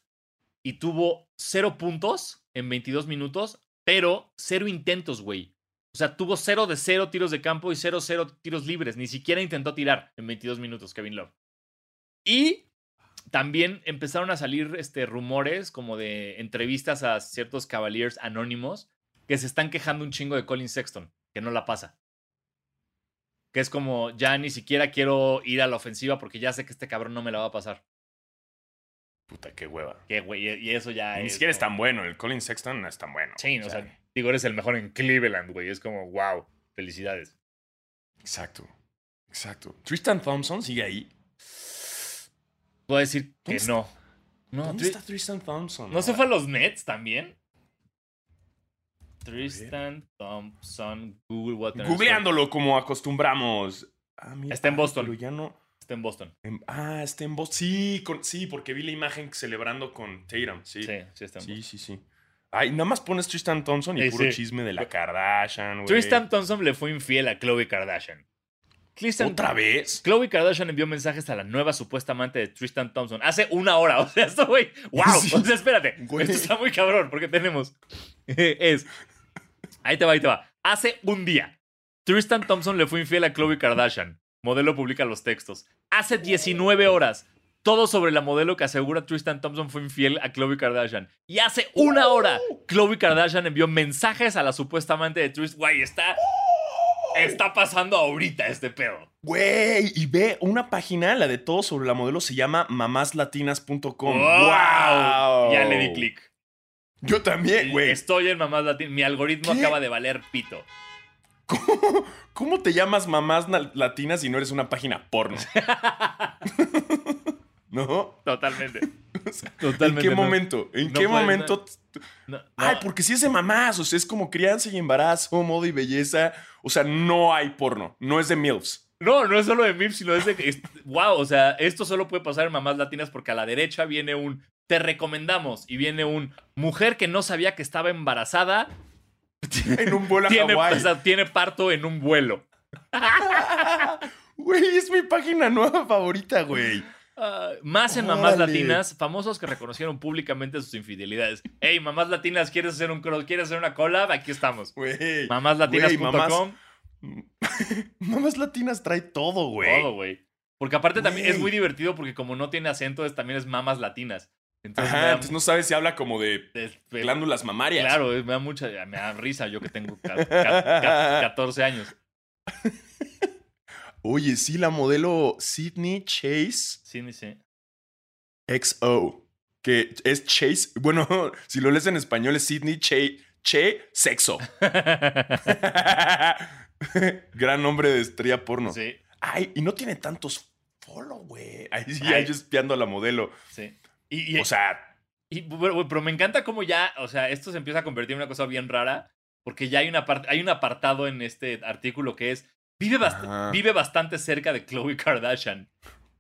Speaker 2: y tuvo 0 puntos en 22 minutos, pero 0 intentos, güey. O sea, tuvo 0 de 0 tiros de campo y 0 0 tiros libres. Ni siquiera intentó tirar en 22 minutos Kevin Love. Y también empezaron a salir este, rumores como de entrevistas a ciertos Cavaliers anónimos que se están quejando un chingo de Colin Sexton, que no la pasa. Que es como, ya ni siquiera quiero ir a la ofensiva porque ya sé que este cabrón no me la va a pasar.
Speaker 1: Puta, qué hueva.
Speaker 2: Que, güey, y eso ya
Speaker 1: Ni
Speaker 2: es
Speaker 1: siquiera es tan bueno. El Colin Sexton no es tan bueno.
Speaker 2: Sí, o sea, digo, eres el mejor en Cleveland, güey. Es como, wow, felicidades.
Speaker 1: Exacto. Exacto. Tristan Thompson sigue ahí.
Speaker 2: Puedo decir que
Speaker 1: ¿Dónde
Speaker 2: no. No,
Speaker 1: ¿Dónde está Tristan Thompson?
Speaker 2: ¿No se fue a los Nets también? Tristan Thompson, Google Water.
Speaker 1: Googleándolo como acostumbramos. Ah, mira,
Speaker 2: Está en Boston.
Speaker 1: Pero ya no.
Speaker 2: Está en Boston.
Speaker 1: en- ah, está en Boston. Sí, con- sí, porque vi la imagen celebrando con Tatum. Sí,
Speaker 2: Sí, sí, está en
Speaker 1: sí,
Speaker 2: Boston.
Speaker 1: sí, sí. Ay, nada más pones Tristan Thompson y
Speaker 2: Sí,
Speaker 1: puro
Speaker 2: sí.
Speaker 1: chisme de la Kardashian, güey.
Speaker 2: Tristan Thompson le fue infiel a Khloe Kardashian.
Speaker 1: ¿Otra vez?
Speaker 2: Khloe Kardashian envió mensajes a la nueva supuesta amante de Tristan Thompson hace una hora. *laughs* O sea, esto, güey. ¡Wow!
Speaker 1: Sí.
Speaker 2: O sea, espérate.
Speaker 1: Güey.
Speaker 2: Esto está muy cabrón porque tenemos. *laughs* es. Ahí te va, ahí te va. Hace un día, Tristan Thompson le fue infiel a Khloe Kardashian. Modelo publica los textos. Hace 19 horas. Todo sobre la modelo que asegura Tristan Thompson fue infiel a Khloe Kardashian. Y hace una hora, Khloe Kardashian envió mensajes a la supuesta amante de Tristan. Güey, está. Está pasando ahorita este pedo.
Speaker 1: Güey, y ve una página, la de todo sobre la modelo, se llama mamáslatinas.com.
Speaker 2: ¡Wow! Ya le di clic.
Speaker 1: Yo también, güey.
Speaker 2: Estoy en Mamás Latinas. Mi algoritmo
Speaker 1: ¿Qué?
Speaker 2: acaba de valer pito.
Speaker 1: ¿Cómo, cómo te llamas mamás na- latinas si no eres una página porno? *laughs* ¿No?
Speaker 2: Totalmente. *laughs*
Speaker 1: ¿En
Speaker 2: Totalmente.
Speaker 1: qué
Speaker 2: no.
Speaker 1: momento? ¿En
Speaker 2: no
Speaker 1: qué
Speaker 2: puede-
Speaker 1: momento?
Speaker 2: No.
Speaker 1: Ay, porque si es de mamás, o sea, es como crianza y embarazo, moda y belleza. O sea, no hay porno, no es de MILFs.
Speaker 2: No, no es solo de MIP, sino es de es- wow, o sea, esto solo puede pasar en mamás latinas porque a la derecha viene un te recomendamos y viene un mujer que no sabía que estaba embarazada. *laughs*
Speaker 1: En un vuelo a
Speaker 2: Tiene,
Speaker 1: Hawái.
Speaker 2: o sea, tiene parto en un vuelo. *laughs*
Speaker 1: Güey, es mi página nueva favorita, güey.
Speaker 2: Más en mamás latinas, famosos que reconocieron públicamente sus infidelidades. Hey, mamás latinas, ¿quieres hacer un cross? ¿Quieres hacer una collab? Aquí estamos. Mamáslatinas.com. *laughs*
Speaker 1: Mamás latinas trae todo, güey.
Speaker 2: Todo, güey. Porque aparte también es muy divertido porque como no tiene acento, es, también es mamas latinas. Entonces,
Speaker 1: Ajá,
Speaker 2: da
Speaker 1: entonces no sabes si habla como de
Speaker 2: de- de-
Speaker 1: glándulas mamarias.
Speaker 2: Claro, me da mucha, me da risa yo que tengo ca- ca- ca- 14 años. *laughs*
Speaker 1: Oye, sí, la modelo Sydney Chase
Speaker 2: Sí, ni sé.
Speaker 1: XO. Que es Chase. *laughs* Bueno, si lo lees en español es Sydney Che, che Sexo. *laughs* *laughs* Gran nombre de estrella porno.
Speaker 2: Sí,
Speaker 1: Ay, y no tiene tantos follow, güey. Ahí sí, ahí yo espiando a la modelo.
Speaker 2: sí. Y, y-
Speaker 1: O sea,
Speaker 2: y, pero me encanta cómo ya, o sea, esto se empieza a convertir en una cosa bien rara, porque ya hay, una hay un apartado en este artículo que es, vive, bast- vive bastante cerca de Khloe Kardashian.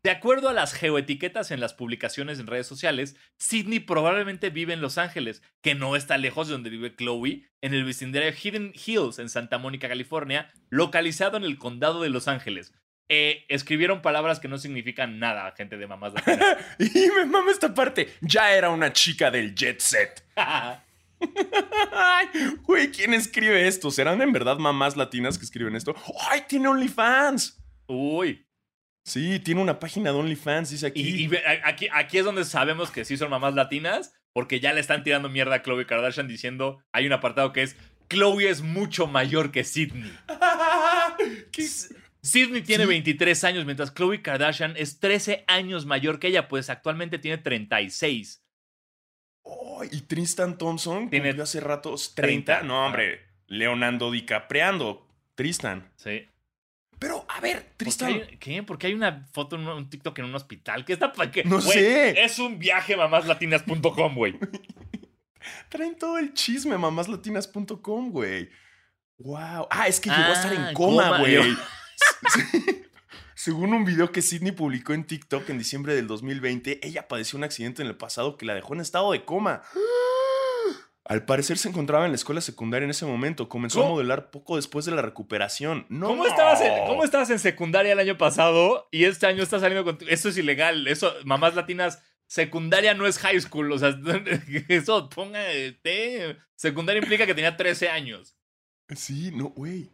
Speaker 2: De acuerdo a las geoetiquetas en las publicaciones en redes sociales, Sydney probablemente vive en Los Ángeles, que no está lejos de donde vive Chloe, en el vecindario Hidden Hills, en Santa Mónica, California, localizado en el condado de Los Ángeles. Eh, escribieron palabras que no significan nada, gente de mamás *laughs*
Speaker 1: y me mama esta parte. Ya era una chica del jet set. *laughs* Ay, güey, ¿quién escribe esto? ¿Serán en verdad mamás latinas que escriben esto? ¡Ay, tiene OnlyFans!
Speaker 2: Uy.
Speaker 1: Sí, tiene una página de OnlyFans, dice aquí.
Speaker 2: Y, aquí, aquí es donde sabemos que sí son mamás latinas, porque ya le están tirando mierda a Chloe Kardashian diciendo, hay un apartado que es, Chloe es mucho mayor que Sidney. Sidney *laughs* tiene
Speaker 1: Sí.
Speaker 2: 23 años, mientras Chloe Kardashian es 13 años mayor que ella, pues actualmente tiene 36.
Speaker 1: Oh, y Tristan Thompson
Speaker 2: Tiene
Speaker 1: hace ratos 30.
Speaker 2: 30.
Speaker 1: No, hombre, Leonardo DiCapreando. Tristan.
Speaker 2: Sí.
Speaker 1: Pero, a ver,
Speaker 2: ¿Por qué
Speaker 1: Tristan.
Speaker 2: hay- ¿Qué? Porque hay una foto en un, TikTok en un hospital. ¿Qué está pa- qué?
Speaker 1: No sé.
Speaker 2: Es un viaje mamáslatinas.com, güey. *laughs*
Speaker 1: Traen todo el chisme, mamáslatinas.com, güey. Wow. Ah, es que llegó a estar
Speaker 2: Ah,
Speaker 1: en coma,
Speaker 2: coma,
Speaker 1: güey. *laughs* Sí. Según un video que Sidney publicó en TikTok en diciembre del 2020, ella padeció un accidente en el pasado que la dejó en estado de coma. Al parecer se encontraba en la escuela secundaria en ese momento. Comenzó a modelar poco después de la recuperación. No.
Speaker 2: ¿Cómo, estabas en, ¿Cómo estabas en secundaria el año pasado y este año estás saliendo con... Eso es ilegal. Eso, mamás latinas, secundaria no es high school. O sea, *laughs* eso, ponga... te- secundaria implica que tenía 13 años.
Speaker 1: Sí, no, güey.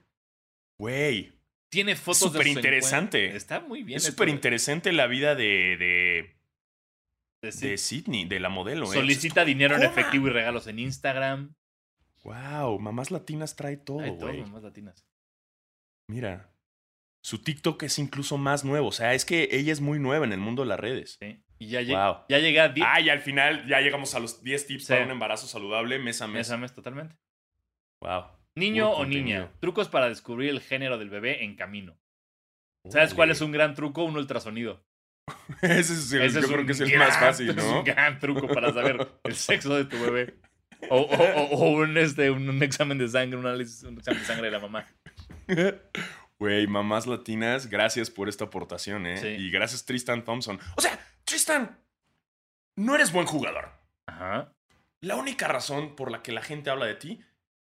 Speaker 1: Güey.
Speaker 2: Tiene fotos de sus
Speaker 1: superinteresante.
Speaker 2: encuentros. Está muy bien.
Speaker 1: Es súper interesante la vida de, de,
Speaker 2: de-
Speaker 1: de Sidney, de la modelo. ¿eh?
Speaker 2: Solicita dinero en efectivo y regalos en Instagram.
Speaker 1: Wow, mamás latinas trae todo, güey.
Speaker 2: mamás latinas.
Speaker 1: Mira. Su TikTok es incluso más nuevo. O sea, es que ella es muy nueva en el mundo de las redes.
Speaker 2: Sí. Y ya, lleg-
Speaker 1: Wow.
Speaker 2: ya llegué a 10
Speaker 1: Ah, y al final ya llegamos a los 10 tips
Speaker 2: Sí.
Speaker 1: para un embarazo saludable mes a mes.
Speaker 2: mes a mes totalmente.
Speaker 1: Wow.
Speaker 2: Niño o niña. Trucos para descubrir el género del bebé en camino. ¿Sabes cuál es un gran truco? Un ultrasonido. *laughs*
Speaker 1: Ese es el,
Speaker 2: Ese
Speaker 1: yo
Speaker 2: es
Speaker 1: creo que *laughs* es el
Speaker 2: gran-
Speaker 1: más fácil,
Speaker 2: Es
Speaker 1: ¿no?
Speaker 2: un gran truco para saber el *laughs* sexo de tu bebé. O, o- o- o un, este, un, un examen de sangre, un, análisis- un examen de sangre de la mamá.
Speaker 1: Güey, mamás latinas, gracias por esta aportación, ¿eh?
Speaker 2: Sí.
Speaker 1: Y gracias Tristan Thompson. O sea, Tristan, no eres buen jugador.
Speaker 2: Ajá.
Speaker 1: La única razón por la que la gente habla de ti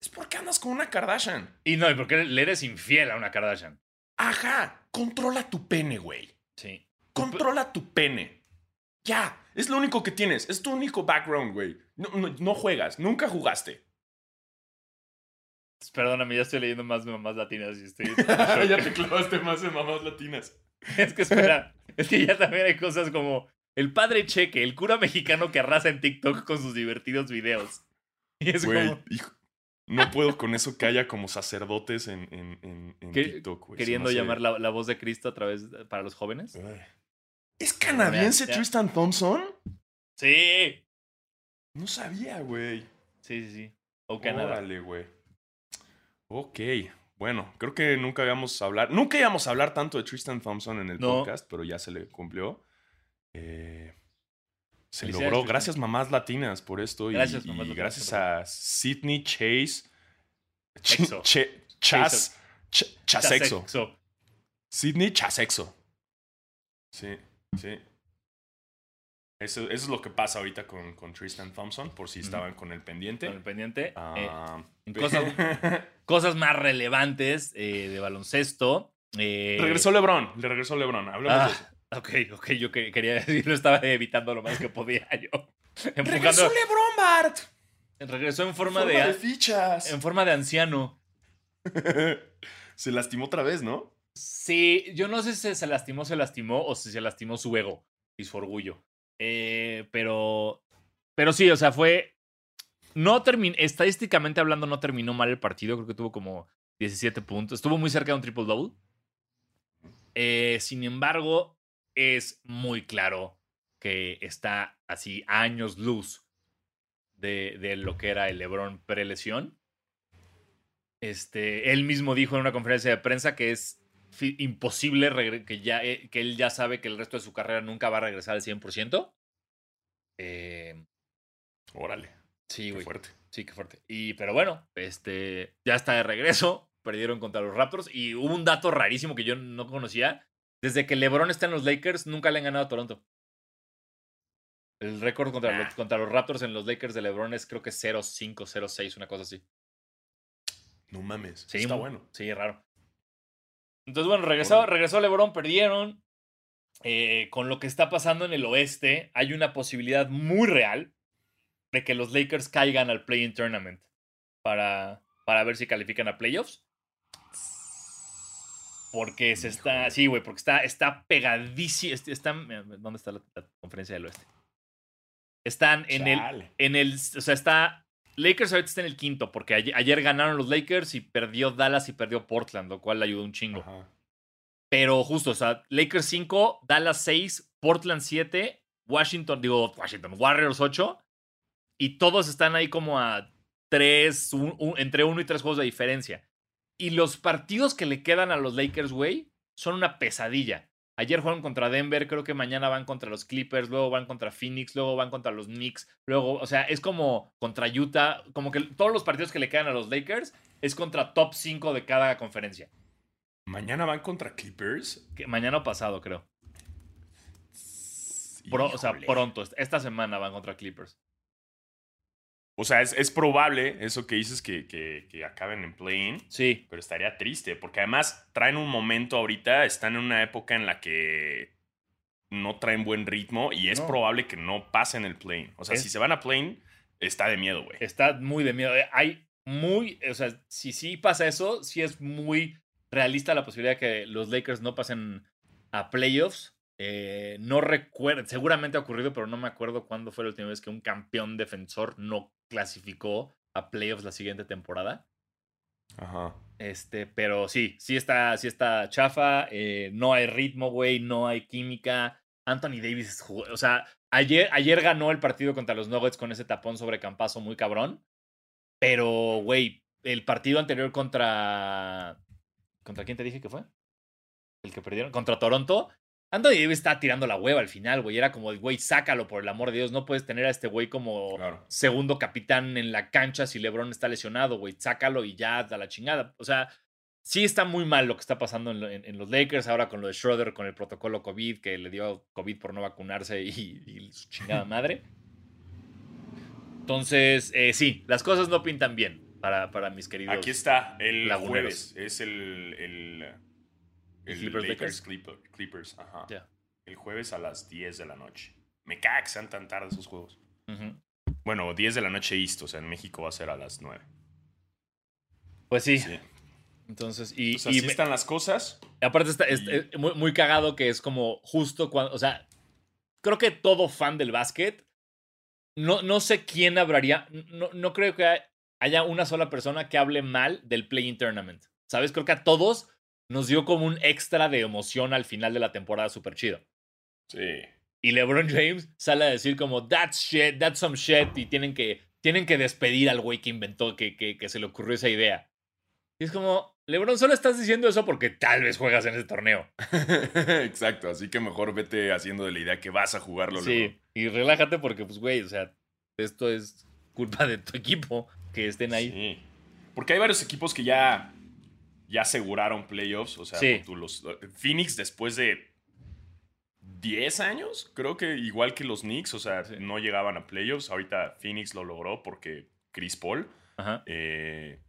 Speaker 1: es porque andas con una Kardashian.
Speaker 2: Y no, y porque le eres infiel a una Kardashian.
Speaker 1: Ajá, controla tu pene, güey.
Speaker 2: Sí.
Speaker 1: Controla tu pene. Ya, es lo único que tienes. Es tu único background, güey. No, no- no juegas, nunca jugaste.
Speaker 2: Perdóname, ya estoy leyendo más de mamás latinas y estoy. *laughs*
Speaker 1: ya te clavaste más en mamás latinas.
Speaker 2: es que espera, es que ya también hay cosas como el padre Cheque, el cura mexicano que arrasa en TikTok con sus divertidos videos. Y es
Speaker 1: Güey,
Speaker 2: como
Speaker 1: hijo, no puedo con eso que haya como sacerdotes en, en, en, en
Speaker 2: ¿Qué-
Speaker 1: TikTok, güey.
Speaker 2: Queriendo llamar la, la voz de Cristo a través de- para los jóvenes.
Speaker 1: Ay. ¿Es canadiense. Tristan Thompson?
Speaker 2: Sí.
Speaker 1: No sabía, güey.
Speaker 2: Sí, sí, sí. O Canadá.
Speaker 1: Órale, güey. Ok. Bueno, creo que nunca habíamos hablar. Nunca íbamos a hablar tanto de Tristan Thompson en el
Speaker 2: No.
Speaker 1: podcast, pero ya se le cumplió. Eh, se logró. Gracias, mamás latinas, por esto. y-
Speaker 2: Gracias,
Speaker 1: y,
Speaker 2: mamás latinas,
Speaker 1: gracias a Sidney Chase. Ch-
Speaker 2: Exo.
Speaker 1: Che- Chas. Ch- Chasexo.
Speaker 2: Chasexo.
Speaker 1: Sidney Chasexo. Sí, sí. Eso, eso es lo que pasa ahorita con, con Tristan Thompson, por si estaban con el pendiente.
Speaker 2: Con el pendiente. Eh,
Speaker 1: Ah,
Speaker 2: cosas, *laughs* cosas más relevantes eh, de baloncesto. eh,
Speaker 1: regresó LeBron, le regresó LeBron. Hablemos
Speaker 2: Ah,
Speaker 1: de eso.
Speaker 2: Ok, ok, yo que- quería *laughs* decirlo, estaba evitando lo más que podía yo. *laughs*
Speaker 1: ¡Regresó LeBron, Bart!
Speaker 2: regresó en forma,
Speaker 1: Forma
Speaker 2: de,
Speaker 1: de fichas.
Speaker 2: en forma de anciano. *laughs*
Speaker 1: Se lastimó otra vez, ¿no?
Speaker 2: Sí, yo no sé si se lastimó, se lastimó o si se lastimó su ego y su orgullo. Eh, pero, pero sí, o sea, fue. No terminó, estadísticamente hablando, no terminó mal el partido. Creo que tuvo como 17 puntos. Estuvo muy cerca de un triple double. Eh, sin embargo, es muy claro que está así años luz de, de lo que era el LeBron pre-lesión. Este, él mismo dijo en una conferencia de prensa que es imposible que, ya, eh, que él ya sabe que el resto de su carrera nunca va a regresar al 100%. Eh,
Speaker 1: Órale,
Speaker 2: sí,
Speaker 1: qué
Speaker 2: güey.
Speaker 1: fuerte.
Speaker 2: Sí, qué fuerte. Y, pero bueno, este, ya está de regreso. *laughs* Perdieron contra los Raptors. Y hubo un dato rarísimo que yo no conocía. Desde que LeBron está en los Lakers, nunca le han ganado a Toronto. El récord contra,
Speaker 1: Ah.
Speaker 2: los, contra los Raptors en los Lakers de LeBron es creo que 0-5, 0-6, una cosa así.
Speaker 1: No mames.
Speaker 2: Sí,
Speaker 1: está bueno.
Speaker 2: Sí, raro. Entonces, bueno, regresó, regresó LeBron, perdieron. Eh, con lo que está pasando en el oeste, hay una posibilidad muy real de que los Lakers caigan al Play-in Tournament para, para ver si califican a playoffs. Porque se está. Sí, güey, porque está, está pegadísimo. Está, mira, ¿Dónde está la, la conferencia del oeste? Están en el, en el. O sea, está. Lakers ahorita está en el quinto, porque ayer, ayer ganaron los Lakers y perdió Dallas y perdió Portland, lo cual le ayudó un chingo.
Speaker 1: Ajá.
Speaker 2: Pero justo, o sea, Lakers 5, Dallas 6, Portland 7, Washington, digo, Washington, Warriors 8. Y todos están ahí como a 3, entre 1 y 3 juegos de diferencia. Y los partidos que le quedan a los Lakers, güey, son una pesadilla. Ayer jugaron contra Denver, creo que mañana van contra los Clippers, luego van contra Phoenix, luego van contra los Knicks, luego, o sea, es como contra Utah, como que todos los partidos que le quedan a los Lakers es contra top 5 de cada conferencia.
Speaker 1: Mañana van contra Clippers.
Speaker 2: Que mañana o pasado, creo. Pro- o sea, pronto. Esta semana van contra Clippers.
Speaker 1: O sea, es, es probable eso que dices que, que, que acaben en play-in.
Speaker 2: Sí.
Speaker 1: Pero estaría triste, porque además traen un momento ahorita, están en una época en la que no traen buen ritmo y es
Speaker 2: No.
Speaker 1: probable que no pasen el plane. O sea,
Speaker 2: Es-
Speaker 1: si se van a plane, está de miedo, güey.
Speaker 2: Está muy de miedo. Hay muy. O sea, si sí pasa eso, sí es muy realista la posibilidad de que los Lakers no pasen a playoffs. Eh, no recuerdo, seguramente ha ocurrido, pero no me acuerdo cuándo fue la última vez que un campeón defensor no clasificó a playoffs la siguiente temporada.
Speaker 1: Ajá.
Speaker 2: Este, pero sí, sí está, sí está chafa. eh, no hay ritmo, güey, no hay química. Anthony Davis, o sea, ayer, ayer ganó el partido contra los Nuggets con ese tapón sobre Campazo muy cabrón. Pero, güey, el partido anterior contra. ¿Contra quién te dije que fue? El que perdieron. Contra Toronto. Anthony Davis estaba tirando la hueva al final, güey. Era como, güey, sácalo por el amor de Dios. No puedes tener a este güey como
Speaker 1: Claro.
Speaker 2: segundo capitán en la cancha si LeBron está lesionado, güey. Sácalo y ya da la chingada. O sea, sí está muy mal lo que está pasando en, lo- en- en los Lakers ahora con lo de Schroeder, con el protocolo COVID, que le dio COVID por no vacunarse y, y su chingada madre. Entonces, eh, sí, las cosas no pintan bien para, para mis queridos.
Speaker 1: Aquí está el
Speaker 2: Laguneros.
Speaker 1: jueves. Es el. El, el
Speaker 2: Clippers
Speaker 1: Lakers Clippers. Ajá. El jueves a las 10 de la noche. Me caga que sean tan tarde esos juegos. Bueno, 10 de la noche East, o sea, en México va a ser a las 9.
Speaker 2: Pues sí,
Speaker 1: Sí.
Speaker 2: entonces, y,
Speaker 1: O sea,
Speaker 2: y
Speaker 1: así
Speaker 2: me-
Speaker 1: están las cosas.
Speaker 2: aparte está, es-
Speaker 1: y-
Speaker 2: es muy, muy cagado que es como justo cuando, o sea, creo que todo fan del básquet, no, no sé quién hablaría, no, no creo que haya una sola persona que hable mal del Play-In Tournament. ¿Sabes? Creo que a todos nos dio como un extra de emoción al final de la temporada súper chido.
Speaker 1: Sí.
Speaker 2: Y LeBron James sale a decir como, that's shit, that's some shit, y tienen que, tienen que despedir al güey que inventó, que, que, que se le ocurrió esa idea. Y es como, LeBron, solo estás diciendo eso porque tal vez juegas en ese torneo. *laughs*
Speaker 1: Exacto, así que mejor vete haciendo de la idea que vas a jugarlo.
Speaker 2: Sí, y relájate porque, pues, güey, o sea, esto es culpa de tu equipo que estén ahí.
Speaker 1: Sí. Porque hay varios equipos que ya, ya aseguraron playoffs. O sea,
Speaker 2: Sí.
Speaker 1: tú los, Phoenix después de 10 años, creo que igual que los Knicks, o sea,
Speaker 2: Sí.
Speaker 1: no llegaban a playoffs. Ahorita Phoenix lo logró porque Chris Paul,
Speaker 2: Ajá.
Speaker 1: eh,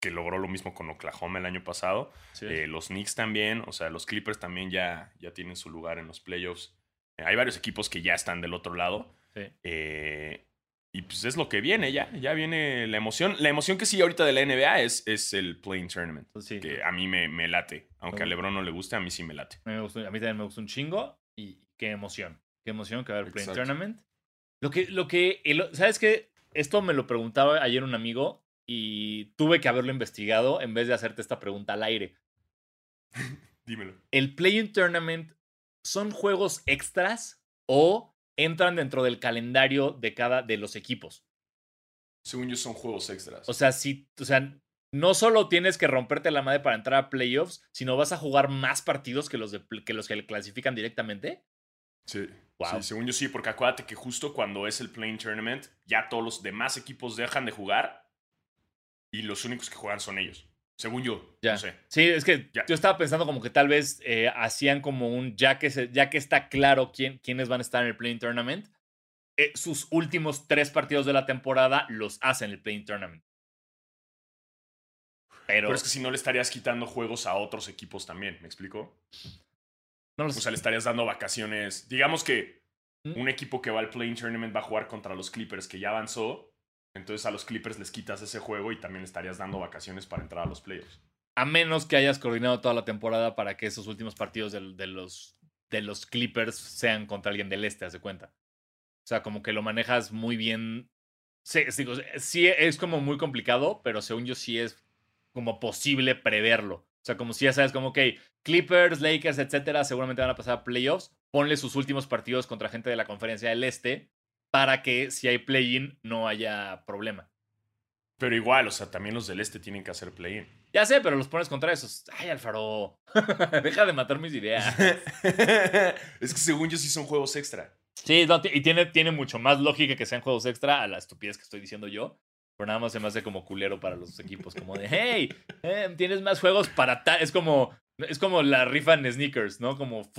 Speaker 1: que logró lo mismo con Oklahoma el año pasado.
Speaker 2: sí.
Speaker 1: Eh, los Knicks también, o sea, los Clippers también ya, ya tienen su lugar en los playoffs. Eh, hay varios equipos que ya están del otro lado.
Speaker 2: sí.
Speaker 1: Y pues es lo que viene, ya, ya viene la emoción. La emoción que sí ahorita de la NBA es, es el Playing Tournament,
Speaker 2: sí.
Speaker 1: que a mí me, me late. Aunque a. LeBron no le guste, a mí sí me late.
Speaker 2: A mí, me gustó- a mí también me gustó un chingo y qué emoción. Qué emoción que va a haber Play
Speaker 1: Exacto.
Speaker 2: Tournament. Lo que, lo que, el- ¿sabes qué? Esto me lo preguntaba ayer un amigo y tuve que haberlo investigado en vez de hacerte esta pregunta al aire. *laughs*
Speaker 1: Dímelo.
Speaker 2: ¿El Play-in Tournament son juegos extras o entran dentro del calendario de cada de los equipos?
Speaker 1: Según yo son juegos extras.
Speaker 2: O sea, si, o sea, no solo tienes que romperte la madre para entrar a playoffs, sino vas a jugar más partidos que los, de, que, los que le clasifican directamente.
Speaker 1: sí.
Speaker 2: Wow.
Speaker 1: Sí, según yo sí, porque acuérdate que justo cuando es el Playing Tournament, ya todos los demás equipos dejan de jugar y los únicos que juegan son ellos. Según yo,
Speaker 2: Ya.
Speaker 1: no sé.
Speaker 2: Sí, es que
Speaker 1: Ya.
Speaker 2: yo estaba pensando como que tal vez eh, hacían como un, ya que, se, ya que está claro quién, quiénes van a estar en el Playing Tournament, eh, sus últimos tres partidos de la temporada los hacen el Playing Tournament. Pero,
Speaker 1: Pero es que si no le estarías quitando juegos a otros equipos también, ¿me explico?
Speaker 2: no lo
Speaker 1: O sea, le estarías dando vacaciones. Digamos que
Speaker 2: Mm.
Speaker 1: un equipo que va al Playing Tournament va a jugar contra los Clippers, que ya avanzó. Entonces a los Clippers les quitas ese juego y también estarías dando vacaciones para entrar a los playoffs.
Speaker 2: A menos que hayas coordinado toda la temporada para que esos últimos partidos de, los, de los Clippers sean contra alguien del este, haz de cuenta. O sea, como que lo manejas muy bien. Sí, sí es como muy complicado, pero según yo sí es como posible preverlo. O sea, como si ya sabes, como, ok, Clippers, Lakers, etcétera, seguramente van a pasar a playoffs. Ponle sus últimos partidos contra gente de la conferencia del este para que si hay play-in no haya problema.
Speaker 1: Pero igual, o sea, también los del este tienen que hacer play-in.
Speaker 2: Ya sé, pero los pones contra esos. Ay, Alfaro. *laughs* Deja de matar mis ideas. *laughs*
Speaker 1: es que según yo sí son juegos extra.
Speaker 2: Sí, no, y tiene, tiene mucho más lógica que sean juegos extra a la estupidez que estoy diciendo yo. Pero nada más se me hace como culero para los equipos. Como de, hey, eh, tienes más juegos para tal. Es como, es como la rifa en sneakers, ¿no? Como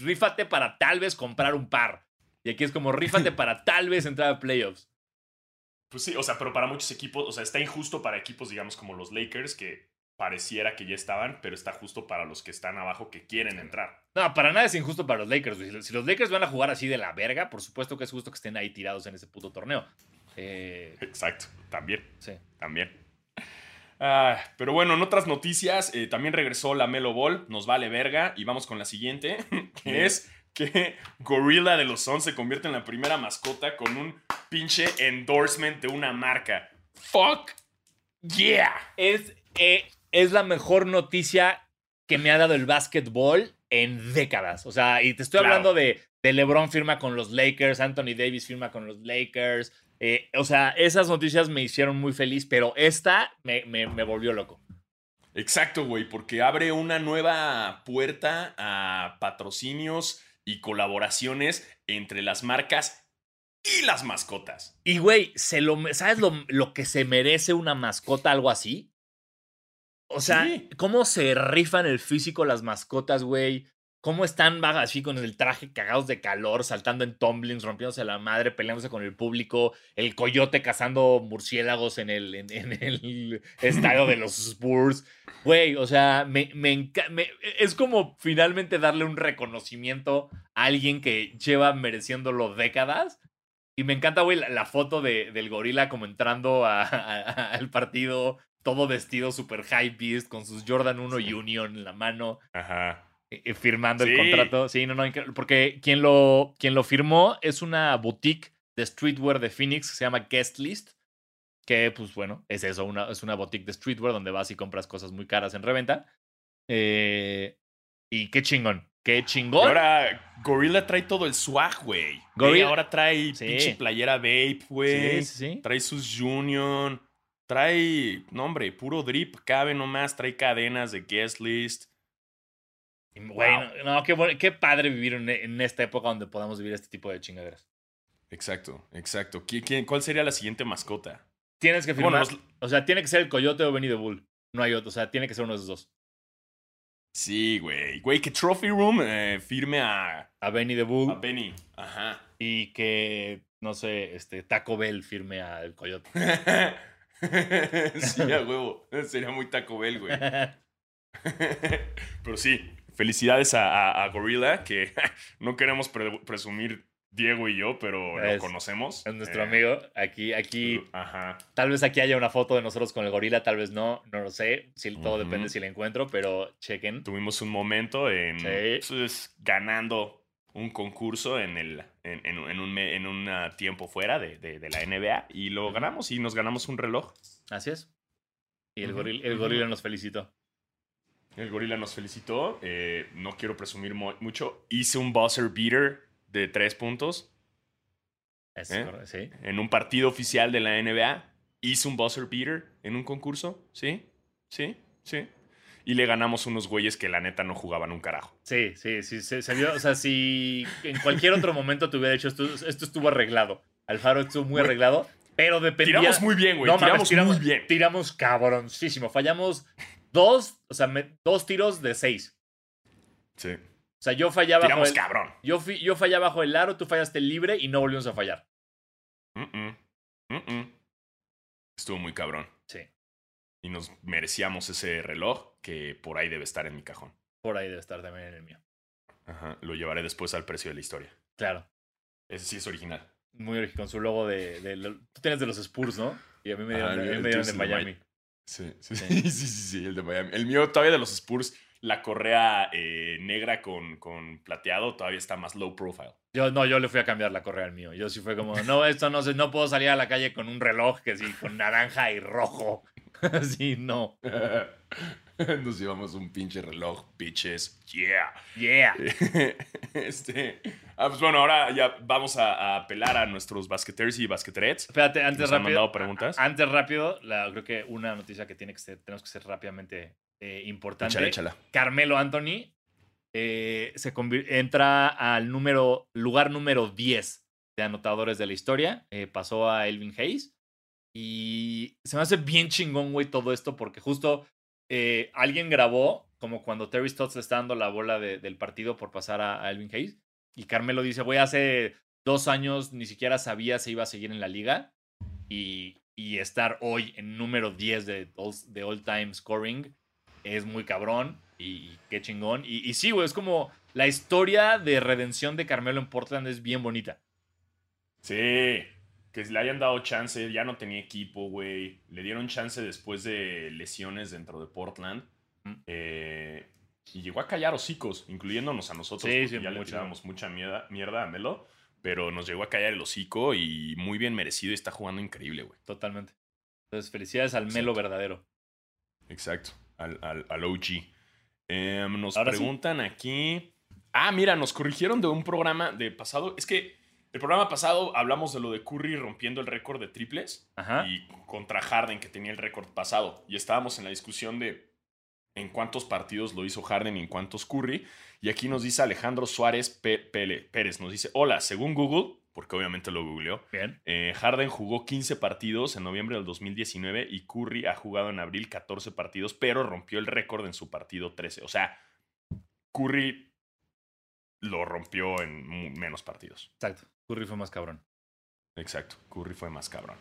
Speaker 2: rífate para tal vez comprar un par. Y aquí es como *laughs* rífate para tal vez entrar a playoffs.
Speaker 1: Pues sí, o sea, pero para muchos equipos, o sea, está injusto para equipos, digamos, como los Lakers, que pareciera que ya estaban, pero está justo para los que están abajo que quieren entrar.
Speaker 2: No, para nada es injusto para los Lakers. güey. Si los Lakers van a jugar así de la verga, por supuesto que es justo que estén ahí tirados en ese puto torneo. Eh,
Speaker 1: Exacto, también.
Speaker 2: sí.
Speaker 1: También. Ah, pero bueno, en otras noticias, eh, también regresó la Melo Ball, nos vale verga, y vamos con la siguiente, *laughs* que es que *laughs* Gorilla de los Suns se convierte en la primera mascota con un pinche endorsement de una marca. Fuck yeah.
Speaker 2: es, eh, es la mejor noticia que me ha dado el básquetbol en décadas. O sea, y te estoy
Speaker 1: Claro.
Speaker 2: hablando de, de LeBron firma con los Lakers, Anthony Davis firma con los Lakers. eh, o sea, esas noticias me hicieron muy feliz, pero esta me, me- me volvió loco.
Speaker 1: Exacto, güey, porque abre una nueva puerta a patrocinios y colaboraciones entre las marcas y las mascotas.
Speaker 2: Y, güey, se lo, ¿sabes lo, lo que se merece una mascota, algo así? O sea,
Speaker 1: Sí.
Speaker 2: ¿cómo se rifan el físico las mascotas, güey? ¿Cómo están así con el traje cagados de calor, saltando en tumblings, rompiéndose la madre, peleándose con el público, el coyote cazando murciélagos en el, en, en el *laughs* estadio de los Spurs? Güey, o sea, me, me, es como finalmente darle un reconocimiento a alguien que lleva mereciéndolo décadas. Y me encanta, güey, la, la foto de, del gorila como entrando a- a- a- al partido, todo vestido super high beast, con sus Jordan 1 Union en la mano,
Speaker 1: Ajá.
Speaker 2: Firmando el contrato. Sí, no, no, porque quien lo, quien lo firmó es una boutique de streetwear de Phoenix que se llama Guest List. Que, pues bueno, es eso, una, es una boutique de streetwear donde vas y compras cosas muy caras en reventa. Eh, y qué chingón, qué
Speaker 1: Y
Speaker 2: chingón.
Speaker 1: ahora Gorilla trae todo el swag, güey.
Speaker 2: Gorilla-
Speaker 1: Ahora trae
Speaker 2: Sí.
Speaker 1: pinche playera Vape, güey.
Speaker 2: sí, sí, sí.
Speaker 1: Trae sus Union. Trae, no hombre, puro drip, cabe nomás. Trae cadenas de guest list.
Speaker 2: Güey,
Speaker 1: Wow.
Speaker 2: no, no, qué, bueno- qué padre vivir en, en esta época donde podamos vivir este tipo de chingaderas.
Speaker 1: Exacto, exacto. ¿Qui- quién- cuál sería la siguiente mascota?
Speaker 2: Tienes que firmar.
Speaker 1: Bueno,
Speaker 2: O sea, tiene que ser el Coyote o Benny the Bull. No hay otro. O sea, tiene que ser uno de esos dos.
Speaker 1: sí, güey. Güey, que Trophy Room eh, firme a,
Speaker 2: A Benny the Bull.
Speaker 1: a Benny. Ajá.
Speaker 2: Y que, no sé, este, Taco Bell firme al Coyote. *laughs*
Speaker 1: sí, a huevo. Sería muy Taco Bell, güey. *laughs* *laughs* Pero sí, felicidades a, a- a Gorilla, que *laughs* no queremos pre- presumir Diego y yo, pero lo
Speaker 2: Es-
Speaker 1: conocemos.
Speaker 2: es nuestro
Speaker 1: Eh,
Speaker 2: amigo. Aquí, aquí,
Speaker 1: Ajá.
Speaker 2: tal vez aquí haya una foto de nosotros con el gorila, tal vez no, no lo sé. Si, todo depende si la encuentro, pero chequen.
Speaker 1: Tuvimos un momento en
Speaker 2: Sí.
Speaker 1: pues, ganando un concurso en el en, en- en un, en un tiempo fuera de, de- de la NBA y lo ganamos y nos ganamos un reloj.
Speaker 2: Así es. Y el,
Speaker 1: Ujú,
Speaker 2: gorila, el gorila nos felicitó.
Speaker 1: El gorila nos felicitó. eh, no quiero presumir mucho. Hice un buzzer beater de tres puntos
Speaker 2: Es
Speaker 1: ¿Eh?
Speaker 2: sí.
Speaker 1: en un partido oficial de la NBA. Hice un buzzer beater en un concurso. Sí, sí, sí. Y le ganamos unos güeyes que la neta no jugaban un carajo.
Speaker 2: Sí, sí, sí, se, se vio, o sea, si en cualquier otro momento te hubiera dicho esto, esto estuvo arreglado. Alfaro estuvo muy arreglado, pero dependía...
Speaker 1: Tiramos muy bien, güey.
Speaker 2: No
Speaker 1: tiramos,
Speaker 2: tiramos,
Speaker 1: muy bien.
Speaker 2: tiramos cabroncísimo. Fallamos dos, o sea, me- dos tiros de seis.
Speaker 1: Sí.
Speaker 2: O sea, yo fallaba bajo
Speaker 1: Tiramos
Speaker 2: el,
Speaker 1: cabrón.
Speaker 2: yo, yo fallaba bajo el aro, tú fallaste libre y no volvimos a fallar.
Speaker 1: Mm-mm. Mm-mm. Estuvo muy cabrón.
Speaker 2: Sí,
Speaker 1: Y nos merecíamos ese reloj que por ahí debe estar en mi cajón.
Speaker 2: por ahí debe estar también en el mío.
Speaker 1: Ajá. Lo llevaré después al precio de la historia.
Speaker 2: Claro,
Speaker 1: Ese sí es original.
Speaker 2: muy original, con su logo de, Tú tienes de los Spurs, ¿no? Y a mí me dieron,
Speaker 1: Ajá,
Speaker 2: a mí me dieron de Miami.
Speaker 1: Sí, sí,
Speaker 2: Sí.
Speaker 1: sí, sí, *laughs* sí, sí, el de Miami. El mío todavía de los Spurs, la correa eh, negra con, con plateado todavía está más low profile.
Speaker 2: Yo no, yo le fui a cambiar la correa al mío. Yo sí fue como, no, esto no sé, no puedo salir a la calle con un reloj que sí, con naranja y rojo. *laughs* sí, no. *laughs* *laughs*
Speaker 1: Nos llevamos un pinche reloj, bitches. Yeah.
Speaker 2: Yeah. *laughs*
Speaker 1: este. Ah, pues bueno, ahora ya vamos a, a apelar a nuestros basqueteers y basqueterets.
Speaker 2: Espérate, antes
Speaker 1: Nos han
Speaker 2: rápido.
Speaker 1: mandado preguntas.
Speaker 2: Antes rápido, la, creo que una noticia que tiene que ser, tenemos que ser rápidamente eh, importante.
Speaker 1: Échala, échala.
Speaker 2: Carmelo Anthony eh, se entra al número, lugar número 10 de anotadores de la historia. Eh, pasó a Elvin Hayes. Y se me hace bien chingón, güey, todo esto, porque justo eh, alguien grabó, como cuando Terry Stotts le está dando la bola de- del partido por pasar a, Elvin Hayes. Y Carmelo dice, güey, hace dos años ni siquiera sabía si iba a seguir en la liga. Y, y estar hoy en número 10 de, all- de all-time scoring es muy cabrón y qué chingón. Y, y sí, güey, es como la historia de redención de Carmelo en Portland es bien bonita.
Speaker 1: Sí, que le hayan dado chance, ya no tenía equipo, güey. Le dieron chance después de lesiones dentro de Portland.
Speaker 2: Mm.
Speaker 1: Eh, y llegó a callar hocicos, incluyéndonos a nosotros,
Speaker 2: Sí,
Speaker 1: porque
Speaker 2: sí,
Speaker 1: ya le tirábamos mucha mierda, mierda a Melo. Pero nos llegó a callar el hocico y muy bien merecido y está jugando increíble, güey.
Speaker 2: Totalmente. Entonces, felicidades al Melo verdadero.
Speaker 1: Exacto, al, al, al OG. Em, nos
Speaker 2: Ahora sí.
Speaker 1: preguntan aquí. Ah, mira, nos corrigieron de un programa de pasado. Es que el programa pasado hablamos de lo de Curry rompiendo el récord de triples
Speaker 2: Ajá.
Speaker 1: y contra Harden, que tenía el récord pasado. Y estábamos en la discusión de en cuántos partidos lo hizo Harden y en cuántos Curry. Y aquí nos dice Alejandro Suárez Pérez, nos dice, hola, según Google, porque obviamente lo googleó, eh, Harden jugó 15 partidos en noviembre del 2019 y Curry ha jugado en abril 14 partidos, pero rompió el récord en su partido 13. O sea, Curry lo rompió en menos partidos.
Speaker 2: Exacto. Curry fue más cabrón.
Speaker 1: Exacto, Curry fue más cabrón.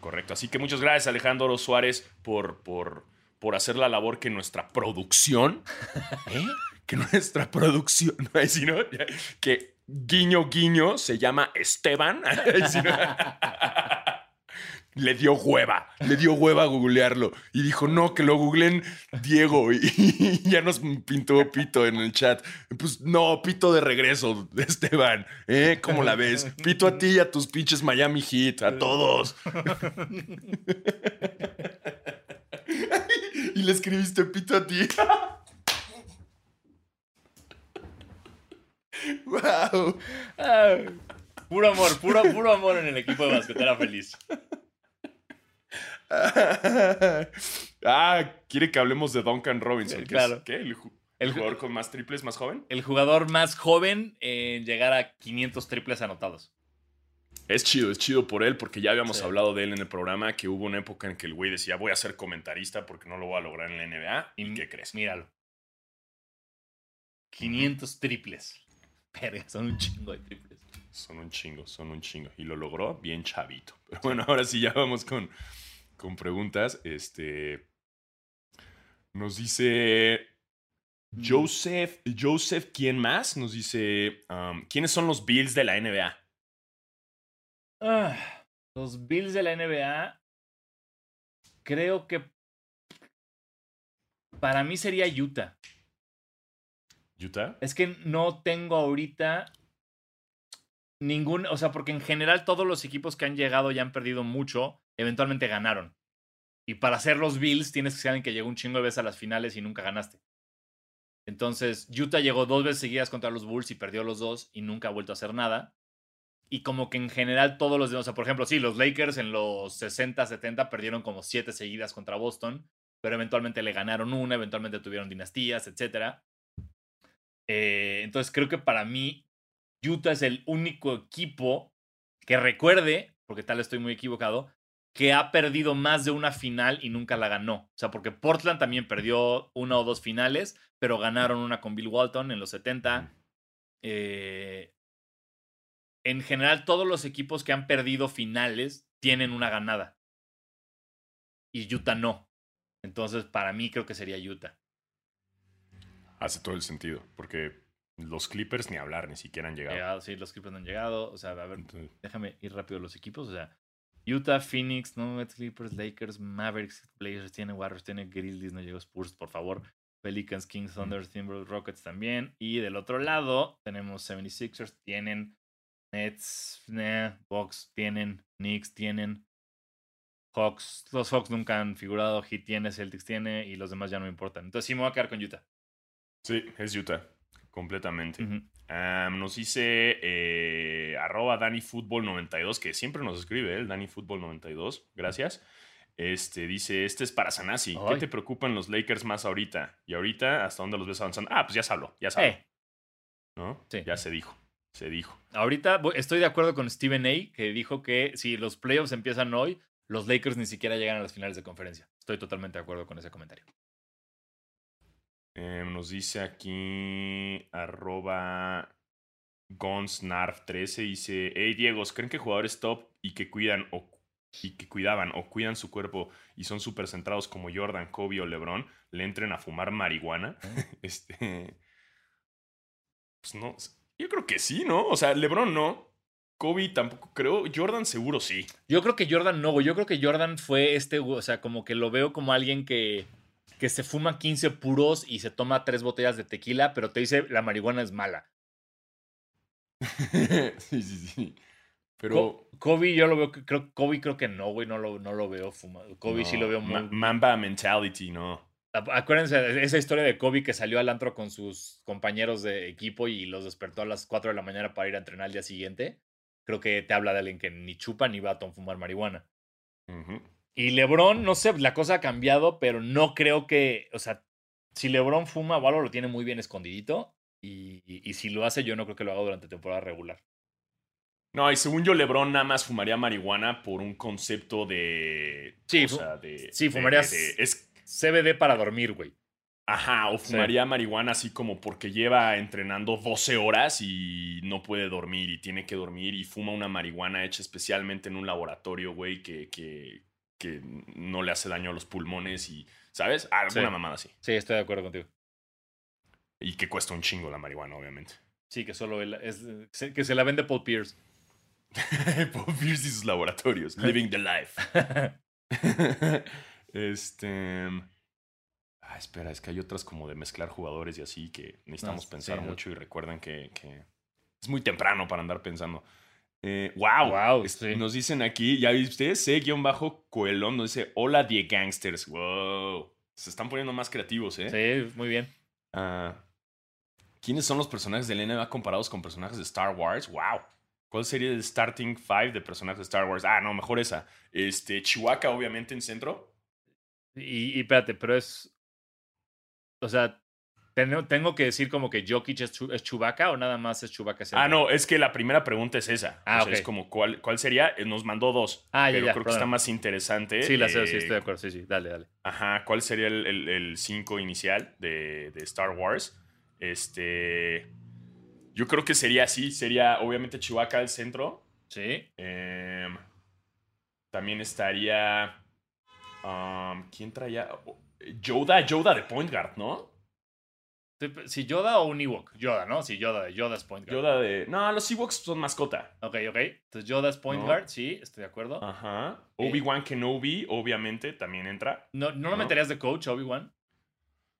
Speaker 1: Correcto. Así que muchas gracias, Alejandro Suárez, por, por, por hacer la labor que nuestra producción. *laughs* ¿eh? Que nuestra producción. *laughs* No. Que guiño, guiño se llama Esteban. *laughs* Le dio hueva, le dio hueva a googlearlo. Y dijo, no, que lo googleen Diego. *laughs* Y, ya nos pintó Pito en el chat. Pues no, Pito de regreso, *laughs* Esteban. ¿Eh? ¿Cómo la ves? Pito a ti y a tus pinches Miami Heat, a todos. *laughs* y le escribiste Pito a ti. wow.
Speaker 2: Puro amor, puro, puro amor en el equipo de basquetera feliz. *laughs*
Speaker 1: ah, quiere que hablemos de Duncan Robinson. Que
Speaker 2: claro.
Speaker 1: es, ¿qué? ¿El, ju-
Speaker 2: El
Speaker 1: el
Speaker 2: ju-
Speaker 1: jugador con más triples, más joven?
Speaker 2: El jugador más joven en llegar a 500 triples anotados.
Speaker 1: Es chido, es chido por él, porque ya habíamos
Speaker 2: Sí.
Speaker 1: hablado de él en el programa, que hubo una época en que el güey decía, voy a ser comentarista porque no lo voy a lograr en la NBA. ¿Y,
Speaker 2: Y
Speaker 1: qué crees?
Speaker 2: Míralo. 500 triples. *laughs* Verga, son un chingo de triples.
Speaker 1: Son un chingo, son un chingo. Y lo logró bien chavito. Pero bueno, ahora sí ya vamos con, con preguntas. Este. Nos dice. Joseph. Joseph, ¿quién más? Nos dice. um, ¿Quiénes son los Bills de la NBA?
Speaker 2: Ah, los Bills de la NBA. Creo que. Para mí sería Utah.
Speaker 1: ¿Utah?
Speaker 2: Es que no tengo ahorita ningún, o sea, porque en general todos los equipos que han llegado y han perdido mucho, eventualmente ganaron. Y para ser los Bills tienes que ser alguien que llegó un chingo de veces a las finales y nunca ganaste. Entonces, Utah llegó dos veces seguidas contra los Bulls y perdió los dos y nunca ha vuelto a hacer nada. Y como que en general todos los demás, o sea, por ejemplo, sí, los Lakers en los 60, 70 perdieron como siete seguidas contra Boston, pero eventualmente le ganaron una, eventualmente tuvieron dinastías, etcétera. Eh, entonces creo que para mí Utah es el único equipo que recuerde, porque tal estoy muy equivocado, que ha perdido más de una final y nunca la ganó. O sea, porque Portland también perdió una o dos finales, pero ganaron una con Bill Walton en los 70. Eh, en general, todos los equipos que han perdido finales tienen una ganada. Y Utah no. Entonces, para mí creo que sería Utah.
Speaker 1: Hace todo el sentido, porque los Clippers ni hablar, ni siquiera han llegado.
Speaker 2: Llegado, sí, los Clippers no han llegado. O sea, a ver,
Speaker 1: Entonces,
Speaker 2: déjame ir rápido los equipos. O sea, Utah, Phoenix, Nuggets, Clippers, Lakers, Mavericks, Blazers, tiene Warriors, tiene Grizzlies, no llegó Spurs, por favor. Pelicans, Kings, Thunder, Timberwolves, Rockets también. Y del otro lado tenemos 76ers, tienen Nets, nah, Bucks, tienen Knicks, tienen Hawks. Los Hawks nunca han figurado, Heat tiene, Celtics tiene y los demás ya no me importan. Entonces sí me voy a quedar con Utah.
Speaker 1: sí, es Utah, completamente.
Speaker 2: Ujú.
Speaker 1: Am, nos dice eh, arroba DaniFootball92, que siempre nos escribe, ¿eh? el DaniFootball92. Gracias. Este dice: Este es para Sanasi. ¿Qué te preocupan los Lakers más ahorita? Y ahorita, ¿hasta dónde los ves avanzando? Ah, pues ya se habló, ya se habló.
Speaker 2: Eh,
Speaker 1: ¿no?
Speaker 2: sí.
Speaker 1: Ya se dijo. Se dijo.
Speaker 2: Ahorita estoy de acuerdo con Stephen A, que dijo que si los playoffs empiezan hoy, los Lakers ni siquiera llegan a las finales de conferencia. Estoy totalmente de acuerdo con ese comentario.
Speaker 1: Em, nos dice aquí arroba Gonsnarf13 dice, hey Diego, ¿creen que jugadores top y que cuidan o y que cuidaban o cuidan su cuerpo y son súper centrados como Jordan, Kobe o LeBron le entren a fumar marihuana? *laughs* este, pues no, yo creo que sí, ¿no? O sea, LeBron no, Kobe tampoco creo, Jordan seguro sí.
Speaker 2: Yo creo que Jordan no. Yo creo que Jordan fue este, o sea, como que lo veo como alguien que, que se fuma 15 puros y se toma tres botellas de tequila, pero te dice la marihuana es mala. *laughs*
Speaker 1: sí, sí, sí. Pero...
Speaker 2: Kobe yo lo veo, que- creo, Kobe creo que no, güey, no lo, no lo veo fumado. Kobe sí lo veo muy...
Speaker 1: Mamba mentality, no.
Speaker 2: Acu- Acuérdense de esa historia de Kobe que salió al antro con sus compañeros de equipo y los despertó a las 4 de la mañana para ir a entrenar al día siguiente. Creo que te habla de alguien que ni chupa ni va a fumar marihuana.
Speaker 1: Ujú.
Speaker 2: Y LeBron, no sé, la cosa ha cambiado, pero no creo que, o sea, si LeBron fuma o algo, lo tiene muy bien escondidito. Y, y si lo hace, yo no creo que lo haga durante temporada regular.
Speaker 1: No, y según yo, LeBron nada más fumaría marihuana por un concepto de.
Speaker 2: Sí,
Speaker 1: o sea, de.
Speaker 2: sí,
Speaker 1: de-
Speaker 2: fumarías-
Speaker 1: de- es,
Speaker 2: CBD para dormir, güey.
Speaker 1: ajá, o fumaría marihuana así como porque lleva entrenando 12 horas y no puede dormir y tiene que dormir y fuma una marihuana hecha especialmente en un laboratorio, güey, que, que, que no le hace daño a los pulmones y. ¿Sabes? Alguna
Speaker 2: Sí.
Speaker 1: mamada así.
Speaker 2: Sí, estoy de acuerdo contigo.
Speaker 1: Y que cuesta un chingo la marihuana, obviamente.
Speaker 2: Sí, que solo él es, que se la vende Paul Pierce. *laughs*
Speaker 1: Paul Pierce y sus laboratorios. *laughs* Living the life. *laughs* este. Ah, espera, es que hay otras como de mezclar jugadores y así que necesitamos
Speaker 2: No,
Speaker 1: pensar
Speaker 2: sí,
Speaker 1: mucho y recuerden que, que es muy temprano para andar pensando. Eh, wow,
Speaker 2: sí.
Speaker 1: Nos dicen aquí, ya viste, C-Coelón nos dice: Hola, die gangsters. Wow. Se están poniendo más creativos, ¿eh?
Speaker 2: Sí, muy bien.
Speaker 1: Ah, ¿Quiénes son los personajes de NBA comparados con personajes de Star Wars? ¡Wow! ¿Cuál sería el starting five de personajes de Star Wars? Ah, no, mejor esa. Este, Chihuahua, obviamente, en centro.
Speaker 2: Y, y espérate, pero es. O sea, ¿tengo, tengo que decir como que Jokic es, Chu- es Chewbacca o nada más es Chewbacca?
Speaker 1: Ah, no, es que la primera pregunta es esa.
Speaker 2: Ah,
Speaker 1: O sea. Es como, ¿cuál, ¿cuál sería? Eh, Nos mandó dos.
Speaker 2: Ah, ya,
Speaker 1: pero
Speaker 2: ya,
Speaker 1: creo que está más interesante.
Speaker 2: Sí, la sé, sí,
Speaker 1: eh,
Speaker 2: estoy de acuerdo. Sí, sí, dale, dale.
Speaker 1: Ajá, ¿cuál sería el 5 inicial de, de Star Wars? Este. Yo creo que sería así. Sería, obviamente, Chihuahua al centro.
Speaker 2: Sí.
Speaker 1: Em, también estaría. um, ¿Quién traía? Yoda, Yoda de Point Guard, ¿no?
Speaker 2: Si Yoda o un Ewok. Yoda, ¿no? Si Yoda, Yoda es point guard.
Speaker 1: Yoda de. No, los Ewoks son mascota.
Speaker 2: Ok, ok. Entonces Yoda es point
Speaker 1: No.
Speaker 2: guard, sí, estoy de acuerdo.
Speaker 1: Ajá.
Speaker 2: Eh.
Speaker 1: Obi-Wan Kenobi, obviamente, también entra.
Speaker 2: No, ¿No lo
Speaker 1: ¿No?
Speaker 2: meterías de coach, Obi-Wan?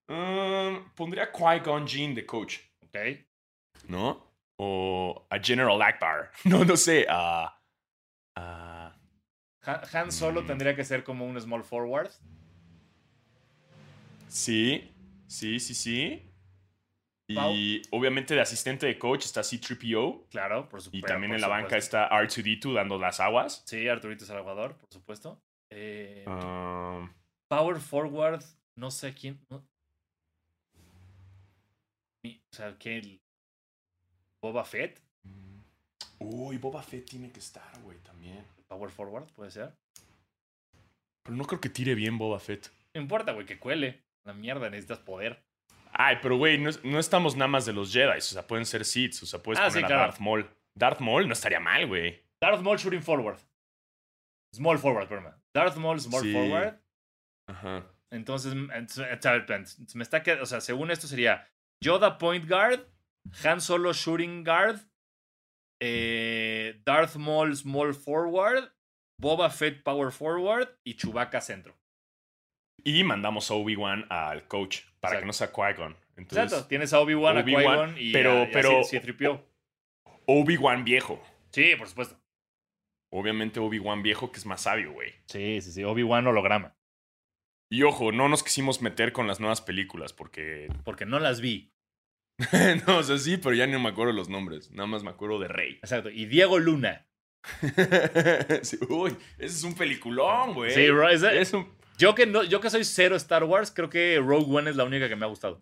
Speaker 1: Um, pondría Qui-Gon Jinn de coach,
Speaker 2: Ok.
Speaker 1: ¿no? O a General Akbar. *laughs* No, no sé. A.
Speaker 2: Han, Han Solo
Speaker 1: Mm.
Speaker 2: tendría que ser como un small forward.
Speaker 1: sí, sí, sí, sí.
Speaker 2: Pau.
Speaker 1: Y obviamente de asistente de coach está C-3PO.
Speaker 2: Claro, por supuesto.
Speaker 1: Y también en la banca está R2D2 dando las aguas.
Speaker 2: Sí, Arturito Salvador, por supuesto. Eh,
Speaker 1: Um,
Speaker 2: Power forward, no sé quién. no- O sea, ¿qué? Boba Fett,
Speaker 1: Uy, Boba Fett tiene que estar, güey, también.
Speaker 2: power forward, puede ser.
Speaker 1: Pero no creo que tire bien Boba Fett.
Speaker 2: No importa, güey, que cuele. La mierda, necesitas poder.
Speaker 1: Ay, pero güey, no, es- no estamos nada más de los Jedi. O sea, pueden ser Sith. O sea, puedes
Speaker 2: Ah,
Speaker 1: poner
Speaker 2: sí,
Speaker 1: a
Speaker 2: claro.
Speaker 1: Darth Maul. Darth Maul no estaría mal, güey.
Speaker 2: Darth Maul shooting forward. Small forward, perdón. Darth Maul small
Speaker 1: Sí.
Speaker 2: forward.
Speaker 1: Ajá.
Speaker 2: Entonces, mm, entonces, me está quedando, o sea, según esto sería Yoda point guard, Han Solo shooting guard, eh, Darth Maul small forward, Boba Fett power forward y Chewbacca centro.
Speaker 1: Y mandamos a Obi-Wan al coach para
Speaker 2: Exacto.
Speaker 1: que no sea Qui-Gon. Entonces,
Speaker 2: Exacto, tienes a Obi-Wan, a Qui-Gon y
Speaker 1: pero-
Speaker 2: a, y
Speaker 1: pero-
Speaker 2: C-3PO.
Speaker 1: Obi-Wan viejo.
Speaker 2: Sí, por supuesto.
Speaker 1: Obviamente Obi-Wan viejo que es más sabio, güey.
Speaker 2: Sí, sí, sí, Obi-Wan holograma,
Speaker 1: Y ojo, no nos quisimos meter con las nuevas películas porque... *laughs*
Speaker 2: porque no las vi.
Speaker 1: no, o sea, sí, pero ya no me acuerdo los nombres. Nada más me acuerdo de Rey.
Speaker 2: Exacto, y Diego Luna. *laughs*
Speaker 1: Sí, uy, ese es un peliculón, güey.
Speaker 2: Sí, bro,
Speaker 1: Es un...
Speaker 2: yo, que no, yo que soy cero Star Wars, creo que Rogue One es la única que me ha gustado.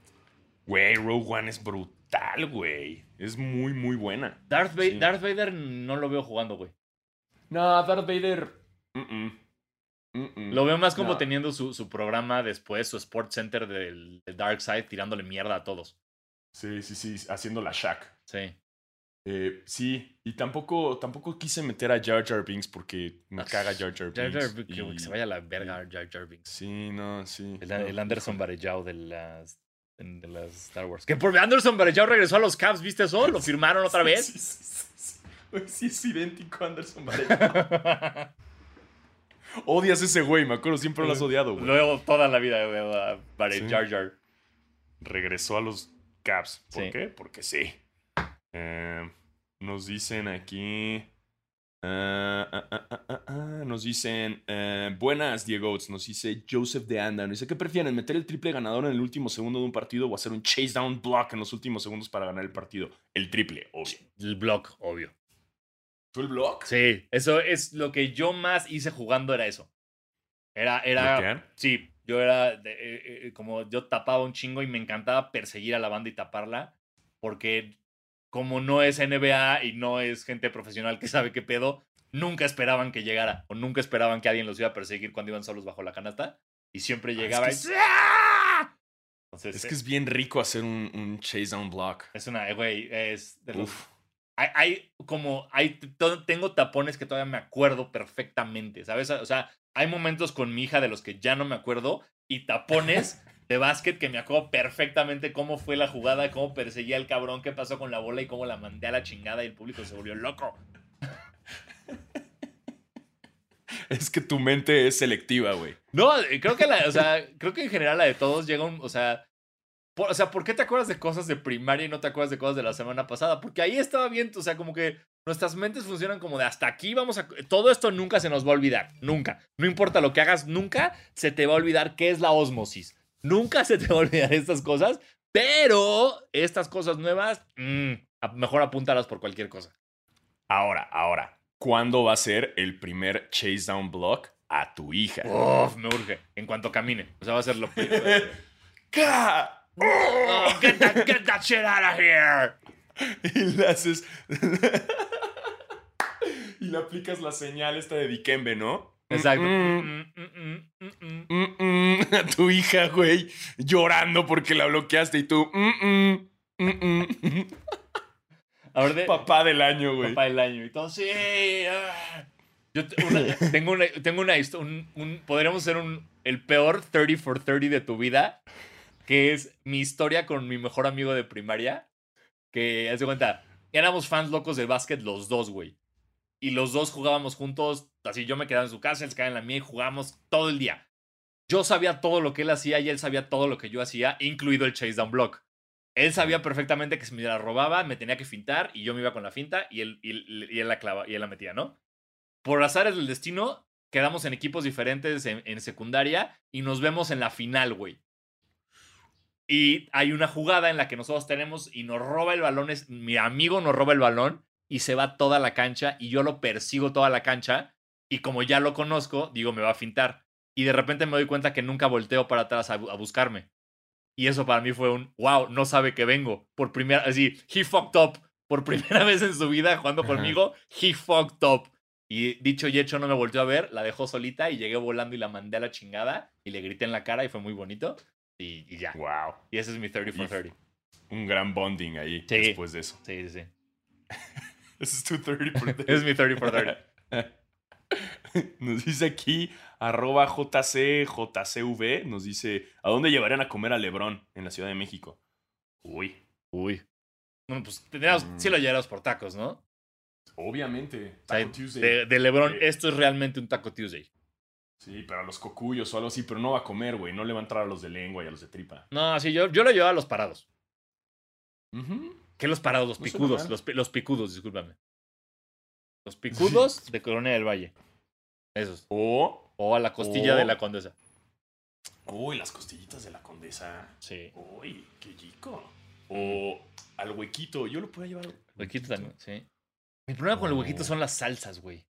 Speaker 1: Güey, Rogue One es brutal, güey. Es muy, muy buena.
Speaker 2: Darth, Va-
Speaker 1: Sí.
Speaker 2: Darth Vader no lo veo jugando, güey.
Speaker 1: No, Darth Vader...
Speaker 2: Lo veo más como
Speaker 1: No.
Speaker 2: teniendo su, su programa después, su Sports Center del, del Dark Side, tirándole mierda a todos.
Speaker 1: Sí, sí, sí, haciendo la Shaq.
Speaker 2: Sí.
Speaker 1: Eh, sí, y tampoco, tampoco quise meter a Jar Jar Binks porque me caga Jar Jar
Speaker 2: Jar
Speaker 1: Binks.
Speaker 2: Jar, que,
Speaker 1: y-
Speaker 2: que se vaya a la verga Jar Jar Binks.
Speaker 1: Sí, no, sí.
Speaker 2: El,
Speaker 1: no,
Speaker 2: el Anderson. Varejao de las, de las Star Wars. Que por Anderson Varejao regresó a los Cavs, ¿viste eso? ¿Lo *laughs* firmaron otra vez?
Speaker 1: Sí, sí, sí, sí. Güey, es idéntico a Anderson *laughs* Varejao. Odias ese güey, me acuerdo, siempre lo has odiado, güey.
Speaker 2: Luego toda la vida veo a Vare-
Speaker 1: Sí.
Speaker 2: Jar Jar.
Speaker 1: Regresó a los Caps. ¿Por qué? Porque sí. Eh, nos dicen aquí. ah, ah, ah, ah, nos dicen. eh, buenas, Diego. Nos dice Joseph de Anda. Nos dice: ¿Qué prefieren? ¿Meter el triple ganador en el último segundo de un partido o hacer un chase down block en los últimos segundos para ganar el partido? El triple, obvio.
Speaker 2: El block, obvio.
Speaker 1: ¿Tú el block?
Speaker 2: Sí, eso es lo que yo más hice jugando, era eso. Era, era,
Speaker 1: ¿Bloquear?
Speaker 2: sí, yo era de- eh, eh, como yo tapaba un chingo y me encantaba perseguir a la banda y taparla porque como no es NBA y no es gente profesional que sabe qué pedo, nunca esperaban que llegara o nunca esperaban que alguien los iba a perseguir cuando iban solos bajo la canasta y siempre
Speaker 1: es
Speaker 2: llegaba
Speaker 1: que
Speaker 2: y
Speaker 1: es-
Speaker 2: ¡Ah! Entonces,
Speaker 1: Es que es bien rico hacer un, un chase down block.
Speaker 2: es una, güey, es de los-
Speaker 1: Uf.
Speaker 2: hay, hay como, hay, tengo tapones que todavía me acuerdo perfectamente, ¿sabes? O sea, hay momentos con mi hija de los que ya no me acuerdo y tapones *laughs* de básquet que me acuerdo perfectamente cómo fue la jugada, cómo perseguía el cabrón, qué pasó con la bola y cómo la mandé a la chingada y el público se volvió loco.
Speaker 1: Es que tu mente es selectiva, güey.
Speaker 2: No, eh, creo que la, o sea, creo que en general la de todos llega un, o sea, por, o sea, ¿por qué te acuerdas de cosas de primaria y no te acuerdas de cosas de la semana pasada? Porque ahí estaba bien, o sea, como que nuestras mentes funcionan como de hasta aquí vamos a todo esto nunca se nos va a olvidar, nunca. No importa lo que hagas, nunca se te va a olvidar qué es la ósmosis. Nunca se te va a olvidar estas cosas, pero estas cosas nuevas, mm, mejor apúntalas por cualquier cosa.
Speaker 1: Ahora, ahora. ¿Cuándo va a ser el primer chase down block a tu hija?
Speaker 2: Uf, me urge. En cuanto camine. O sea, va a ser lo *laughs*
Speaker 1: ¡Ca!
Speaker 2: Oh, get, that, get that shit out of here.
Speaker 1: Y le haces. *laughs* y le aplicas la señal esta de Dikembe, ¿no?
Speaker 2: Exacto.
Speaker 1: Mm,
Speaker 2: Mm, mm, mm, mm, mm.
Speaker 1: mm, mm, a tu hija, güey, llorando porque la bloqueaste y tú. mm, mm, mm, mm.
Speaker 2: A ver, de,
Speaker 1: Papá del año, güey.
Speaker 2: papá del año. Y todo, sí. ah. Yo tengo una, tengo una un, un- podríamos hacer un, el peor 30 for 30 de tu vida, que es mi historia con mi mejor amigo de primaria, que, haz de cuenta, éramos fans locos del básquet los dos, güey. Y los dos jugábamos juntos, así yo me quedaba en su casa, él se quedaba en la mía y jugábamos todo el día. Yo sabía todo lo que él hacía y él sabía todo lo que yo hacía, incluido el chase down block. Él sabía perfectamente que si me la robaba, me tenía que fintar y yo me iba con la finta y él, y, y él la clava y él la metía, ¿no? Por azares del destino, quedamos en equipos diferentes en, en secundaria y nos vemos en la final, güey. Y hay una jugada en la que nosotros tenemos y nos roba el balón, es, mi amigo nos roba el balón y se va toda la cancha y yo lo persigo toda la cancha y como ya lo conozco, digo, me va a fintar. Y de repente me doy cuenta que nunca volteo para atrás a, bu- a buscarme. Y eso para mí fue un, wow, no sabe que vengo. Por primera, así, he fucked up. Por *laughs* primera vez en su vida jugando
Speaker 1: Ajá.
Speaker 2: conmigo, he fucked up. Y dicho y hecho, no me volteó a ver, la dejó solita y llegué volando y la mandé a la chingada y le grité en la cara y fue muy bonito. Y, y ya.
Speaker 1: Wow.
Speaker 2: Y ese es mi 30 for
Speaker 1: Y-
Speaker 2: 30.
Speaker 1: Un gran bonding ahí
Speaker 2: Sí.
Speaker 1: después de eso.
Speaker 2: Sí, sí, sí. *laughs*
Speaker 1: Ese es tu 30 por *laughs*
Speaker 2: Es mi 30 for 30.
Speaker 1: Nos dice aquí, arroba JCJCV, nos dice, ¿a dónde llevarían a comer a Lebrón en la Ciudad de México? Uy,
Speaker 2: Uy. Bueno, pues tendríamos,
Speaker 1: Mm.
Speaker 2: sí lo llevaríamos por tacos, ¿no?
Speaker 1: obviamente.
Speaker 2: O sea,
Speaker 1: Taco Tuesday.
Speaker 2: de, de LeBron,
Speaker 1: Eh.
Speaker 2: esto es realmente un Taco Tuesday.
Speaker 1: Sí, pero a los cocuyos o algo así, pero no va a comer, güey. No le va a entrar a los de lengua y a los de tripa.
Speaker 2: No, sí, yo, yo lo llevaba a los parados.
Speaker 1: Ujú.
Speaker 2: ¿Qué los parados? Los
Speaker 1: No
Speaker 2: picudos. Los, pi- los picudos, discúlpame. Los *laughs* picudos de Colonia del Valle. Esos.
Speaker 1: O,
Speaker 2: O a la costilla
Speaker 1: O-
Speaker 2: de la condesa.
Speaker 1: uy, las costillitas de la condesa.
Speaker 2: Sí.
Speaker 1: Uy, qué chico. O al huequito. Yo lo puedo llevar. al
Speaker 2: Huequito también, sí. Mi problema con el huequito
Speaker 1: Oh.
Speaker 2: son las salsas, güey.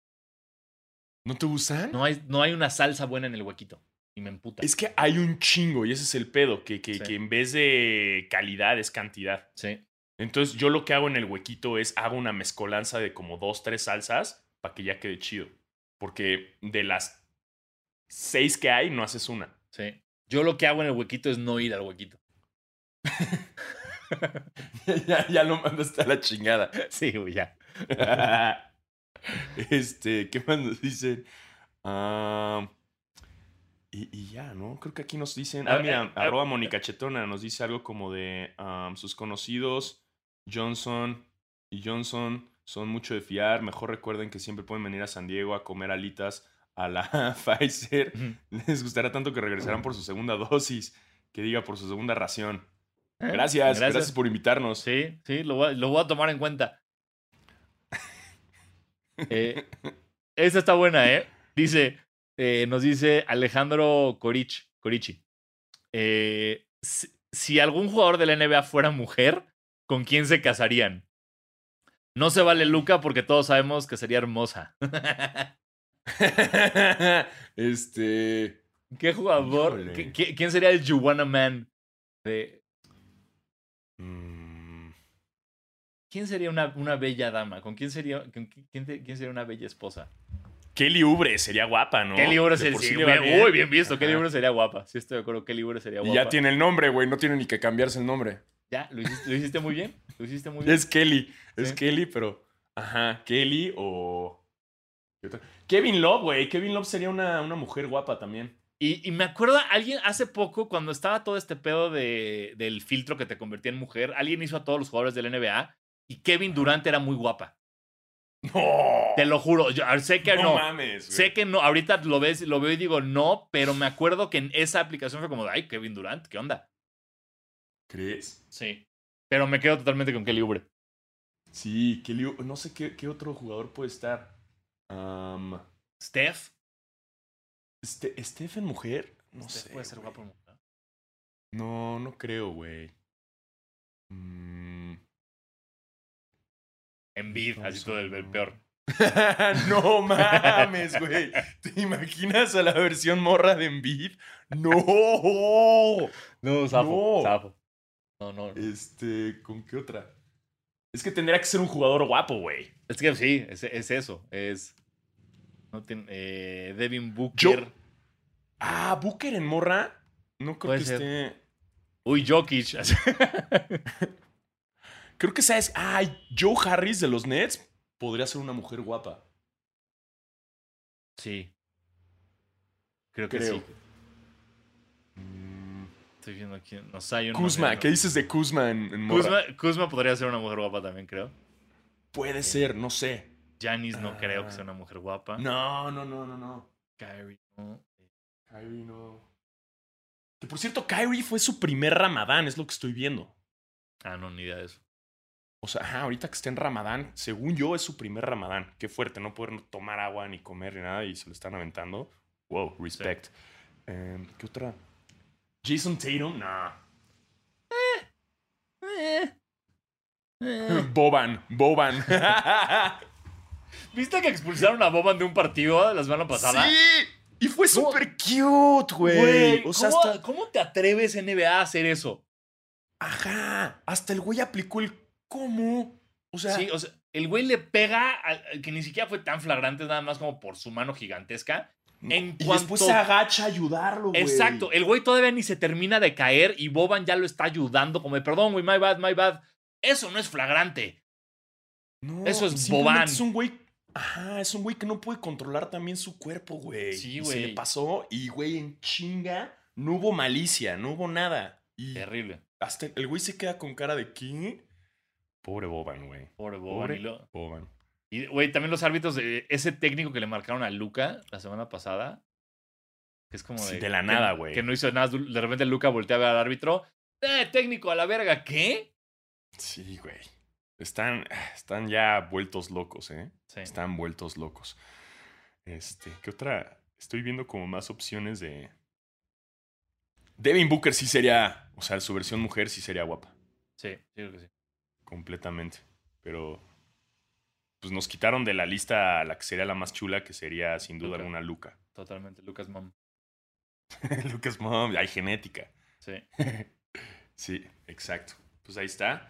Speaker 1: ¿No te gustan?
Speaker 2: No hay, no hay una salsa buena en el huequito. Y me emputa.
Speaker 1: Es que hay un chingo y ese es el pedo, que, que,
Speaker 2: Sí.
Speaker 1: que en vez de calidad es cantidad.
Speaker 2: Sí.
Speaker 1: Entonces yo lo que hago en el huequito es hago una mezcolanza de como dos, tres salsas para que ya quede chido. Porque de las seis que hay, no haces una.
Speaker 2: Sí. Yo lo que hago en el huequito es no ir al huequito. *laughs*
Speaker 1: ya, ya lo mandaste a la chingada. *laughs*
Speaker 2: Sí, güey, ya. *laughs*
Speaker 1: este, ¿qué más nos dicen? Ah, y, y ya, ¿no? Creo que aquí nos dicen. Ah, mira,
Speaker 2: a- a-
Speaker 1: arroba Mónica Chetona nos dice algo como de ah, sus conocidos, Johnson y Johnson, son mucho de fiar. Mejor recuerden que siempre pueden venir a San Diego a comer alitas a la *laughs* Pfizer. Les gustará tanto que regresarán por su segunda dosis, que diga por su segunda ración.
Speaker 2: ¿Eh?
Speaker 1: Gracias, gracias, por invitarnos.
Speaker 2: Sí, sí, lo voy, a- lo voy a tomar en cuenta. *laughs* Eh, esta está buena, ¿eh? Dice, eh, nos dice Alejandro Corich, Corichi. eh, si, si algún jugador de la NBA fuera mujer, ¿con quién se casarían? No se vale Luca porque todos sabemos que sería hermosa. *laughs*
Speaker 1: este.
Speaker 2: ¿Qué jugador?
Speaker 1: Híjole.
Speaker 2: ¿Qué- qué- ¿Quién sería el Juwana Man? De,
Speaker 1: Mm,
Speaker 2: ¿Quién sería una, una bella dama? ¿Con quién sería, con quién, quién sería una bella esposa?
Speaker 1: Kelly Ubre sería guapa, ¿no?
Speaker 2: Kelly Oubre
Speaker 1: De
Speaker 2: sería
Speaker 1: sí
Speaker 2: bien, Uy, bien visto. Kelly
Speaker 1: Ajá.
Speaker 2: Oubre sería guapa. Sí, estoy de acuerdo. Kelly Oubre sería
Speaker 3: Y
Speaker 2: guapa.
Speaker 3: ya tiene el nombre, güey. No tiene ni que cambiarse el nombre.
Speaker 2: Ya, lo hiciste, lo hiciste muy bien. Lo hiciste muy bien.
Speaker 1: Es Kelly. Es. Kelly, pero. Ajá, Kelly o. Kevin Love, güey. Kevin Love sería una, una mujer guapa también.
Speaker 2: Y, y me acuerdo, alguien hace poco, cuando estaba todo este pedo de, del filtro que te convertía en mujer, alguien hizo a todos los jugadores del NBA y Kevin Durant era muy guapa.
Speaker 1: No.
Speaker 2: Te lo juro. Yo sé que
Speaker 1: no,
Speaker 2: no.
Speaker 1: mames, güey.
Speaker 2: Sé que no. Ahorita lo ves, lo veo y digo no, pero me acuerdo que en esa aplicación fue como, ay, Kevin Durant, ¿qué onda?
Speaker 1: ¿Crees?
Speaker 2: Sí. Pero me quedo totalmente con Kelly Oubre.
Speaker 1: Sí, Kelly. U- No sé qué, qué otro jugador puede estar. Am,
Speaker 2: Steph.
Speaker 1: este, ¿Stephen mujer? No
Speaker 2: Steph
Speaker 1: sé.
Speaker 2: puede ser guapo. ¿no?
Speaker 1: No, no creo, güey. Mm.
Speaker 2: Embiid, así todo el, el peor. *laughs*
Speaker 1: no mames, güey. ¿Te imaginas a la versión morra de Embiid? No. *laughs*
Speaker 2: No,
Speaker 1: zafo,
Speaker 2: zafo. No, no.
Speaker 1: Este, ¿con qué otra? Es que tendría que ser un jugador guapo, güey.
Speaker 2: Es que sí, es, es eso. Es. No tiene- eh, Devin Booker.
Speaker 1: Ah, Booker en morra. No creo que
Speaker 2: ser.
Speaker 1: esté.
Speaker 2: Uy, Jokic. *laughs*
Speaker 1: Creo que sabes. Ah, Joe Harris de los Nets podría ser una mujer guapa.
Speaker 2: sí. Creo que
Speaker 1: Creo.
Speaker 2: sí. Estoy viendo aquí. No, no,
Speaker 1: Kuzma,
Speaker 2: no.
Speaker 1: ¿qué dices de Kuzma en, en?
Speaker 2: Kuzma, Kuzma podría ser una mujer guapa también, creo.
Speaker 1: Puede ser, no sé.
Speaker 2: Janis no creo que
Speaker 1: Ah.
Speaker 2: sea una mujer guapa.
Speaker 1: No, no, no, no, no.
Speaker 2: Kyrie, no.
Speaker 1: Kyrie no. Que por cierto, Kyrie fue su primer Ramadán, es lo que estoy viendo.
Speaker 2: Ah, no, ni idea de eso.
Speaker 1: O sea, ajá, ahorita que está en Ramadán, según yo, es su primer Ramadán. Qué fuerte, no poder tomar agua ni comer ni nada y se lo están aventando. Wow, respect. Em, ¿Qué otra? Jason Tatum, nah. *laughs* Boban, Boban. *laughs*
Speaker 2: ¿Viste que expulsaron a Boban de un partido la semana pasada?
Speaker 1: Sí, y fue súper cute, güey.
Speaker 2: Güey,
Speaker 1: O sea,
Speaker 2: ¿cómo,
Speaker 1: hasta,
Speaker 2: cómo te atreves NBA a hacer eso?
Speaker 1: ajá, hasta el güey aplicó el cómo. O sea,
Speaker 2: Sí, o sea, el güey le pega, al- al que ni siquiera fue tan flagrante, nada más como por su mano gigantesca. En
Speaker 1: y
Speaker 2: cuanto-
Speaker 1: después se agacha a ayudarlo, güey.
Speaker 2: Exacto, el güey todavía ni se termina de caer y Boban ya lo está ayudando, como de perdón, güey, my bad, my bad. Eso no es flagrante.
Speaker 1: No,
Speaker 2: Eso es Boban.
Speaker 1: Es un güey. Ajá, es un güey que no puede controlar también su cuerpo, güey.
Speaker 2: Sí, güey.
Speaker 1: Se le pasó y, güey, en chinga, no hubo malicia, no hubo nada. Y
Speaker 2: Terrible.
Speaker 1: hasta el güey se queda con cara de king. Pobre Boban, güey.
Speaker 2: Pobre Boban.
Speaker 1: Pobre
Speaker 2: Y, lo-
Speaker 1: Boban.
Speaker 2: Y, güey, también los árbitros de ese técnico que le marcaron a Luca la semana pasada. Que es como
Speaker 1: Sí,
Speaker 2: de.
Speaker 1: de la nada, güey.
Speaker 2: Que no hizo nada. De repente Luca voltea a ver al árbitro. ¡Eh, técnico, a la verga! ¿Qué?
Speaker 1: Sí, güey. Están, están ya vueltos locos, ¿eh?
Speaker 2: Sí.
Speaker 1: Están vueltos locos. Este, ¿qué otra? Estoy viendo como más opciones de. Devin Booker sí sería. O sea, su versión mujer sí sería guapa.
Speaker 2: Sí, sí, creo que sí.
Speaker 1: Completamente. Pero. Pues nos quitaron de la lista la que sería la más chula, que sería sin duda alguna Luca.
Speaker 2: Totalmente. Lucas Mom. *laughs*
Speaker 1: Lucas Mom, hay genética.
Speaker 2: Sí. *laughs*
Speaker 1: Sí, exacto. Pues ahí está.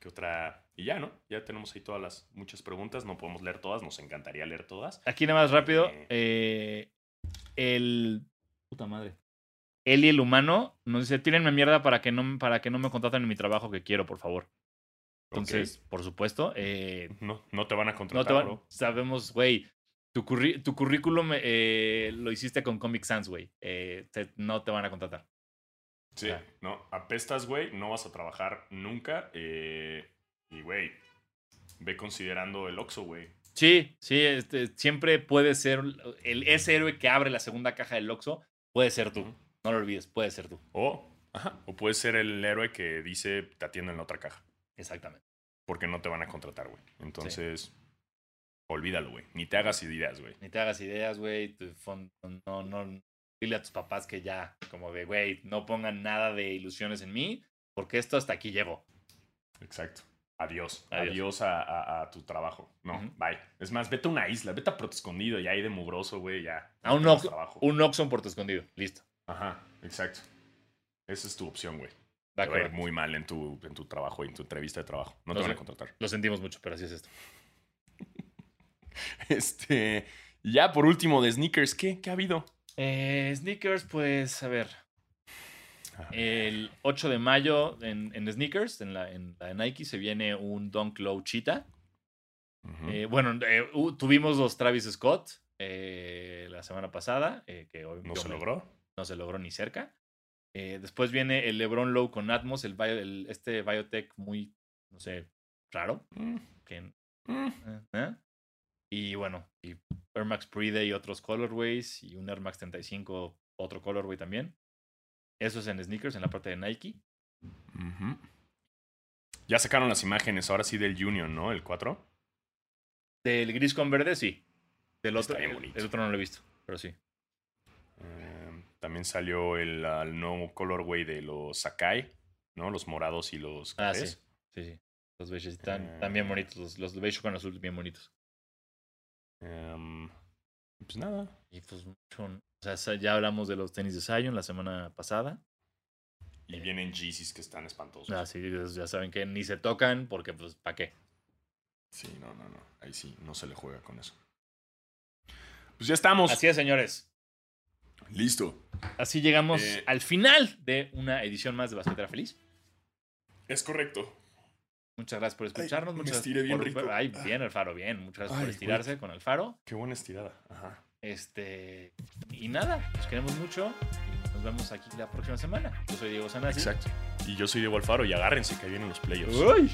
Speaker 1: ¿Qué otra? Y ya, ¿no? Ya tenemos ahí todas las muchas preguntas. No podemos leer todas, nos encantaría leer todas.
Speaker 2: Aquí nada más rápido.
Speaker 1: Eh.
Speaker 2: eh, el. Puta madre. Eli el humano nos dice: tírenme mierda para que no, para que no me contraten en mi trabajo que quiero, por favor. Entonces, por supuesto. eh.
Speaker 1: No, no te van a
Speaker 2: no
Speaker 1: contratar,
Speaker 2: te van-
Speaker 1: bro.
Speaker 2: sabemos, güey. Tu, curri- tu currículum eh, lo hiciste con Comic Sans, güey. Eh, no te van a contratar.
Speaker 1: Sí, no, apestas, güey, no vas a trabajar nunca. y, güey, ve considerando el Oxxo, güey.
Speaker 2: Sí, sí, este, siempre puede ser el, ese héroe que abre la segunda caja del Oxxo. Puede ser tú. No lo olvides, puede ser tú.
Speaker 1: O, ajá, o puedes ser el héroe que dice te atiendo en la otra caja.
Speaker 2: Exactamente.
Speaker 1: Porque no te van a contratar, güey. Entonces, olvídalo, güey. Ni te hagas ideas, güey.
Speaker 2: Ni te hagas ideas, güey. No, no. Dile a tus papás que ya, como de, güey, no pongan nada de ilusiones en mí, porque esto hasta aquí llegó.
Speaker 1: Exacto. Adiós.
Speaker 2: Adiós.
Speaker 1: Adiós, a, a- a tu trabajo. No, bye. Es más, vete a una isla, vete a Puerto Escondido, ya ahí de mugroso, güey, ya.
Speaker 2: A un, Ox- un Oxxo en Puerto Escondido. Listo.
Speaker 1: Ajá, exacto. Esa es tu opción, güey.
Speaker 2: Va
Speaker 1: Te va a ir muy mal en tu, en tu trabajo y en tu entrevista de trabajo. No
Speaker 2: Lo
Speaker 1: te van a contratar.
Speaker 2: Lo sentimos mucho, pero así es esto. *laughs*
Speaker 1: Este. Ya por último, de sneakers, ¿qué? ¿Qué ha habido?
Speaker 2: Eh, sneakers, pues, a ver. El 8 de mayo en, en sneakers, en la, en la Nike, se viene un Dunk Low Cheetah. Eh, bueno, eh, tuvimos los Travis Scott eh, la semana pasada, que hoy
Speaker 1: ¿No se
Speaker 2: me-
Speaker 1: logró?
Speaker 2: no se logró ni cerca. Eh, después viene el LeBron Low con Atmos, el, bio- el- este biotech muy, no sé, raro.
Speaker 1: Mm,
Speaker 2: Que,
Speaker 1: mm.
Speaker 2: eh, ¿eh? Y bueno, y Air Max Pre y otros colorways, y un Air Max 35, otro colorway también. Eso es en sneakers, en la parte de Nike.
Speaker 1: Ya sacaron las imágenes, ahora sí del Union, ¿no? El 4.
Speaker 2: Del gris con verde, sí. Del
Speaker 1: Está
Speaker 2: otro,
Speaker 1: bien
Speaker 2: el,
Speaker 1: bonito.
Speaker 2: el otro no lo he visto, pero sí.
Speaker 1: También salió el, ah, el nuevo colorway de los Sakai, ¿no? Los morados y los
Speaker 2: Ah,
Speaker 1: cafés.
Speaker 2: sí. Sí, sí. Los beiges están, están bien
Speaker 1: Eh.
Speaker 2: bonitos. Los, los beige con azul bien bonitos.
Speaker 1: Em, pues nada.
Speaker 2: Y pues mucho. O sea, ya hablamos de los tenis de Zion la semana pasada.
Speaker 1: Y vienen Yeezys que están espantosos.
Speaker 2: Ah, sí, ya saben que ni se tocan porque, pues, ¿para qué?
Speaker 1: Sí, no, no, no. Ahí sí, no se le juega con eso. Pues ya estamos.
Speaker 2: Así es, señores.
Speaker 1: Listo.
Speaker 2: Así llegamos
Speaker 1: Eh.
Speaker 2: al final de una edición más de Basquetera Feliz.
Speaker 1: Es correcto.
Speaker 2: Muchas gracias por escucharnos.
Speaker 1: me
Speaker 2: muchas
Speaker 1: estiré bien
Speaker 2: por-
Speaker 1: rico.
Speaker 2: Ay, bien, Alfaro, bien. Muchas gracias por
Speaker 1: Ay,
Speaker 2: estirarse con Alfaro.
Speaker 1: Qué buena estirada. Ajá.
Speaker 2: Este. Y nada, nos queremos mucho. Y nos vemos aquí la próxima semana. Yo soy Diego Sanasi.
Speaker 1: Exacto. Y yo soy Diego Alfaro y agárrense que ahí vienen los playoffs.
Speaker 2: Uy.